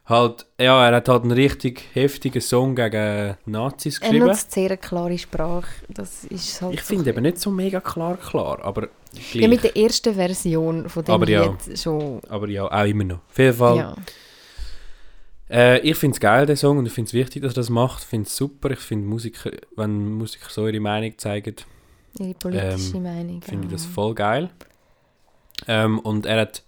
Halt, ja, er hat halt einen richtig heftigen Song gegen Nazis Er geschrieben. nutzt sehr eine klare Sprache. Das ist halt Ich so finde eben nicht so mega klar klar, aber gleich. Ja, mit der ersten Version von dem Aber ja. Lied schon. aber ja, auch immer noch. Auf jeden Fall, Ja. Äh, ich finde es geil, den Song, und ich finde es wichtig, dass er das macht. Ich finde es super. Ich finde Musiker, wenn Musiker so ihre Meinung zeigen, Ihre politische Ähm, Meinung. finde ich das voll geil. Ähm, und er hat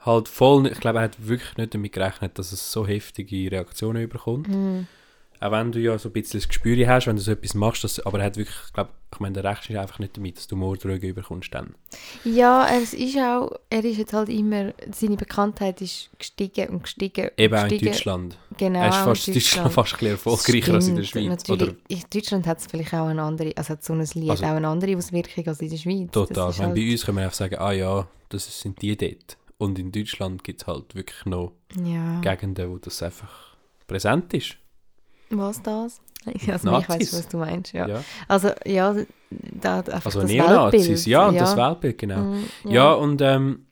halt voll, ich glaube, er hat wirklich nicht damit gerechnet, dass es so heftige Reaktionen überkommt. Mhm. Auch wenn du ja so ein bisschen das Gespür hast, wenn du so etwas machst, dass, aber er hat wirklich, ich glaube, ich meine, der rechnest einfach nicht damit, dass du Morddrohungen überkommst dann. Ja, es ist auch, er ist jetzt halt immer, seine Bekanntheit ist gestiegen und gestiegen. Eben auch in. Deutschland. Genau, er ist fast, in Deutschland fast ein bisschen erfolgreicher als in der Schweiz. Natürlich, Oder in Deutschland hat es vielleicht auch eine andere, also hat so ein Lied Also- auch eine andere Auswirkung als in der Schweiz. Das total. Ich meine, halt, bei uns können wir einfach sagen, ah ja, das sind die dort. Und in Deutschland gibt es halt wirklich noch ja. Gegenden, wo das einfach präsent ist. Was das? Also ich weiß, Nazis. was du meinst, ja. Ja. Also, ja, da einfach Also das Neonazis, Weltbild. ja, und das Weltbild, genau. Mm, Ja, und ähm,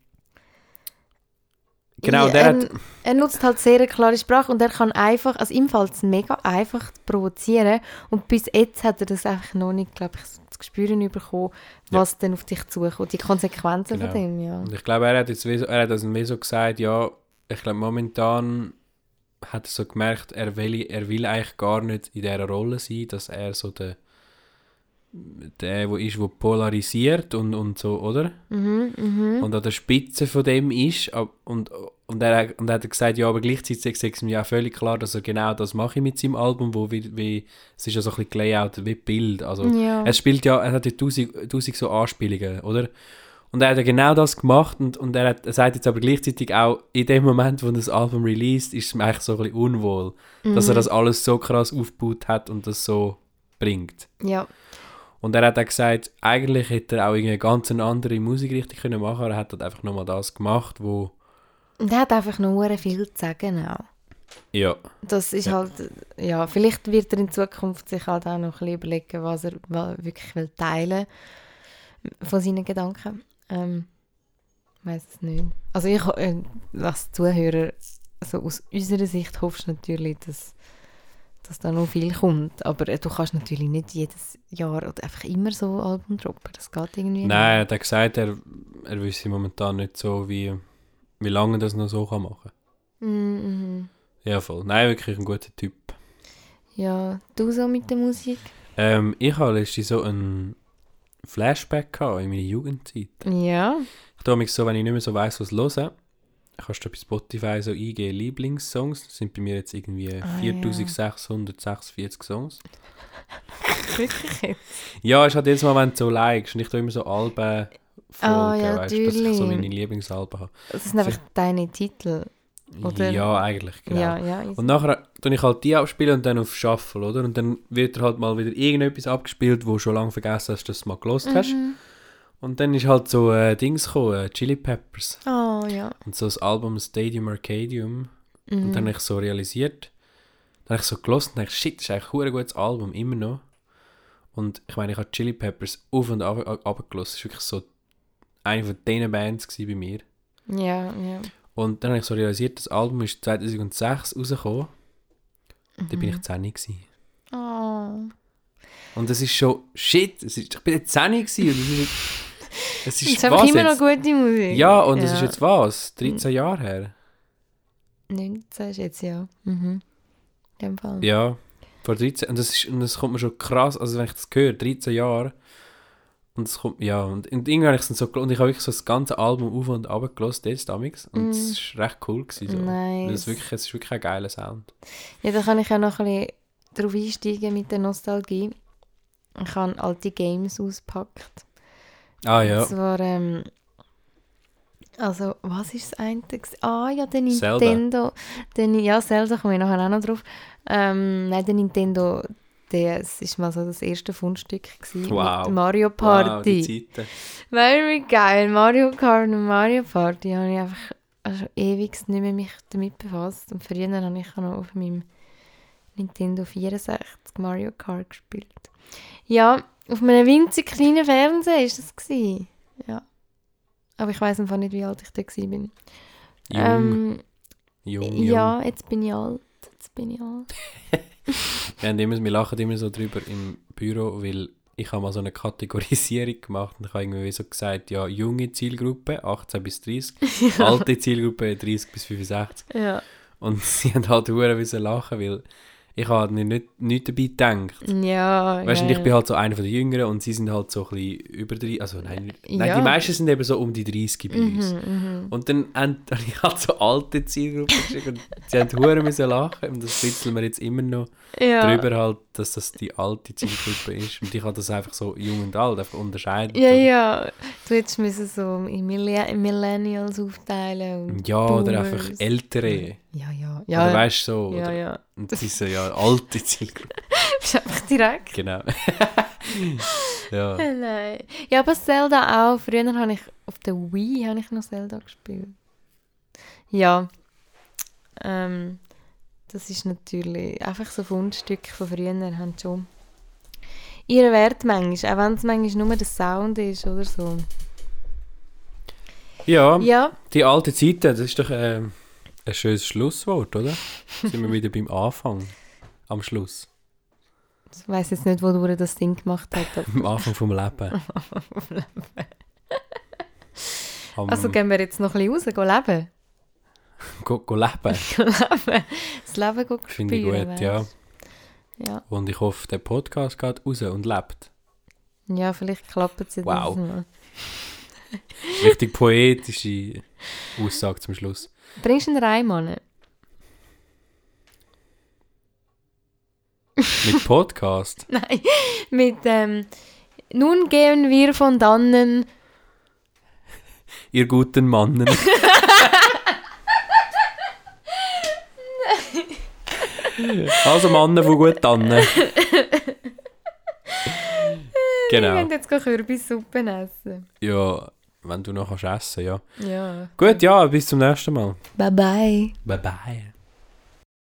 genau, Ja, der er, hat, er nutzt halt sehr eine klare Sprache und er kann einfach, also ihm fällt es mega einfach zu provozieren und bis jetzt hat er das einfach noch nicht, glaube ich, zu spüren bekommen, was dann auf dich zukommt, die Konsequenzen Genau. von dem, ja. und ich glaube, er hat jetzt er hat also wie so gesagt, ja, ich glaube momentan hat er so gemerkt, er will, er will eigentlich gar nicht in dieser Rolle sein, dass er so der der, wo ist, wo polarisiert und, und so, oder? Mhm, mhm. Und an der Spitze von dem ist und, und, er, und er hat gesagt, ja, aber gleichzeitig ist mir ja völlig klar, dass er genau das mache mit seinem Album, wo wie, wie es ist ja so ein bisschen gelayoutet wie Bild, also Ja. es spielt ja, er hat ja tausend, tausend so Anspielungen, oder? Und er hat ja genau das gemacht und, und er, hat, er sagt jetzt aber gleichzeitig auch, in dem Moment, wo das Album released, ist es ihm eigentlich so ein bisschen unwohl, dass Mhm. er das alles so krass aufgebaut hat und das so bringt. ja. Und er hat auch gesagt, eigentlich hätte er auch eine ganz andere Musikrichtung können machen, aber er hat halt einfach nochmal das gemacht, wo Und er hat einfach noch sehr viel zu sagen auch. Ja. Das ist Ja. halt, ja, vielleicht wird er in Zukunft sich halt auch noch ein bisschen überlegen, was er wirklich will teilen von seinen Gedanken. Ähm, weiß es nicht. Also ich, äh, als Zuhörer, so aus unserer Sicht hoffst du natürlich, dass, dass da noch viel kommt. Aber äh, du kannst natürlich nicht jedes Jahr oder einfach immer so ein Album droppen. Das geht irgendwie Nein, er hat gesagt, er, er wüsste momentan nicht so, wie, wie lange er das noch so kann machen nicht. Mm, mhm. Ja, voll. Nein, wirklich ein guter Typ. Ja, du so mit der Musik? Ähm, ich habe letztens so einen Flashback in meiner Jugendzeit. Ja. Ich tue mich so, wenn ich nicht mehr so weiss, was hören, kannst du bei Spotify so eingeben, Lieblingssongs. Das sind bei mir jetzt irgendwie Ah, 4646 Songs. Wirklich jetzt? Ja, es hat jedes Mal, wenn du so likest und ich tue immer so Alben folgen, Ah, ja, weißt, du, dass ich so meine Lieblingsalben habe. Das sind einfach deine Titel. Oder- Ja, eigentlich, genau. Ja, ja. Und nachher tue ich halt die abspielen und dann auf Shuffle, oder? Und dann wird er halt mal wieder irgendetwas abgespielt, wo du schon lange vergessen hast, dass du mal gelost hast. Mhm. Und dann ist halt so äh, Dings gekommen, äh, Chili Peppers. Oh, ja. Und so das Album Stadium Arcadium. Und Mhm. dann habe ich so realisiert, dann habe ich so gelost und dachte, shit, das ist eigentlich ein gutes Album, immer noch. Und ich meine, ich habe Chili Peppers auf und ab, ab gelost. Das war wirklich so eine von diesen Bands bei mir. Ja, ja. Und dann habe ich so realisiert, das Album ist 2006 rausgekommen. Da bin Mhm. ich 10 gewesen. Oh. Und das ist schon, shit, es ist, ich bin jetzt 10 gewesen und das ist, es [LAUGHS] Das ist, einfach was immer jetzt? noch gute Musik. Ja, und das Ja. ist jetzt was? 13 Jahre her? 19 ist jetzt, ja. Mhm. In dem Fall. Ja, vor 13. Und das, ist, und das kommt mir schon krass, also wenn ich das höre, 13 Jahre. Und es kommt, ja, und, und irgendwie habe ich so, und ich habe wirklich so das ganze Album auf und ab gelassen, jetzt damals. Und es war recht cool gewesen. So. Mm. Nice. Es, wirklich, es ist wirklich ein geiler Sound. Ja, da kann ich ja noch ein bisschen drauf einsteigen mit der Nostalgie. Ich habe alte Games ausgepackt. Ah ja, Und zwar, ähm, also, was ist das eine? Ah ja, der Zelda. Nintendo. Der, Ni- ja, Zelda komme ich nachher auch noch drauf. Ähm, nein, der Nintendo DS ist mal so das erste Fundstück gewesen. Wow. Mit Mario wow, Party. die Zeiten. Very geil. Mario Kart und Mario Party habe ich einfach also ewig nicht mehr mich damit befasst. Und früher habe ich auch noch auf meinem Nintendo 64 Mario Kart gespielt. Ja, auf einem winzig kleinen Fernseher ist das gewesen. Ja. Aber ich weiß einfach nicht, wie alt ich da war. Jung, Ähm, jung, jung. ja, jetzt bin ich alt. Jetzt bin ich alt. [LAUGHS] Wir, haben immer, wir lachen immer so drüber im Büro, weil ich habe mal so eine Kategorisierung gemacht und ich habe irgendwie so gesagt, ja, junge Zielgruppe, 18 bis 30, [LAUGHS] alte Zielgruppe, 30 bis 65. Ja. Und [LAUGHS] sie haben halt hure lachen, weil ich habe nicht, nicht, dabei gedacht. Ja, Weißt du, ja, ich bin ja. halt so einer von den Jüngeren und sie sind halt so ein bisschen über 30, also nein, nicht- nein Ja. die meisten sind eben so um die 30 bei uns. Mhm, mhm. Und [LAUGHS] dann habe ich halt so alte Zielgruppen geschickt und sie haben hure müssen lachen und das witzeln wir jetzt immer noch ja. drüber halt, dass das die alte Zielgruppe ist und ich habe das einfach so jung und alt einfach unterscheiden. Ja, oder? ja. Du hättest müssen so in Millenn- in Millennials aufteilen. Und Ja, oder Boomers. einfach ältere. Ja, ja. Oder Ja, weißt du so. ja, Oder, ja. Und das ist so, ja, alte Zielgruppe. [LAUGHS] Bist einfach direkt. Genau. [LAUGHS] ja. Nein. Ja, aber Zelda auch. Früher habe ich auf der Wii habe ich noch Zelda gespielt. Ja. Ähm, das ist natürlich einfach so Fundstücke von früher haben schon ihren Wert manchmal, auch wenn es manchmal nur der Sound ist oder so. ja, Ja, die alte Zeiten, das ist doch äh, ein schönes Schlusswort, oder? [LAUGHS] Sind wir wieder beim Anfang, am Schluss, ich weiß jetzt nicht, wo du das Ding gemacht hast. [LAUGHS] aber- am Anfang vom Leben. Am, Also gehen wir jetzt noch ein bisschen raus, gehen leben. Go, go [LAUGHS] leben. Das Leben gehen finde ich gut, ja. Ja. Und ich hoffe, der Podcast geht raus und lebt. ja, vielleicht klappt es ja Wow. Mal. [LAUGHS] Richtig poetische Aussage zum Schluss. Bringst du einen Reim an? Mit Podcast. [LAUGHS] Nein, mit ähm, Nun gehen wir von dannen. Ihr guten Mannen. Also Mannen von gut an. [LAUGHS] Wir genau. gehen jetzt gleich Kürbissuppe essen. Ja, wenn du noch kannst essen, ja. Ja. Gut, ja, bis zum nächsten Mal. Bye bye. Bye bye.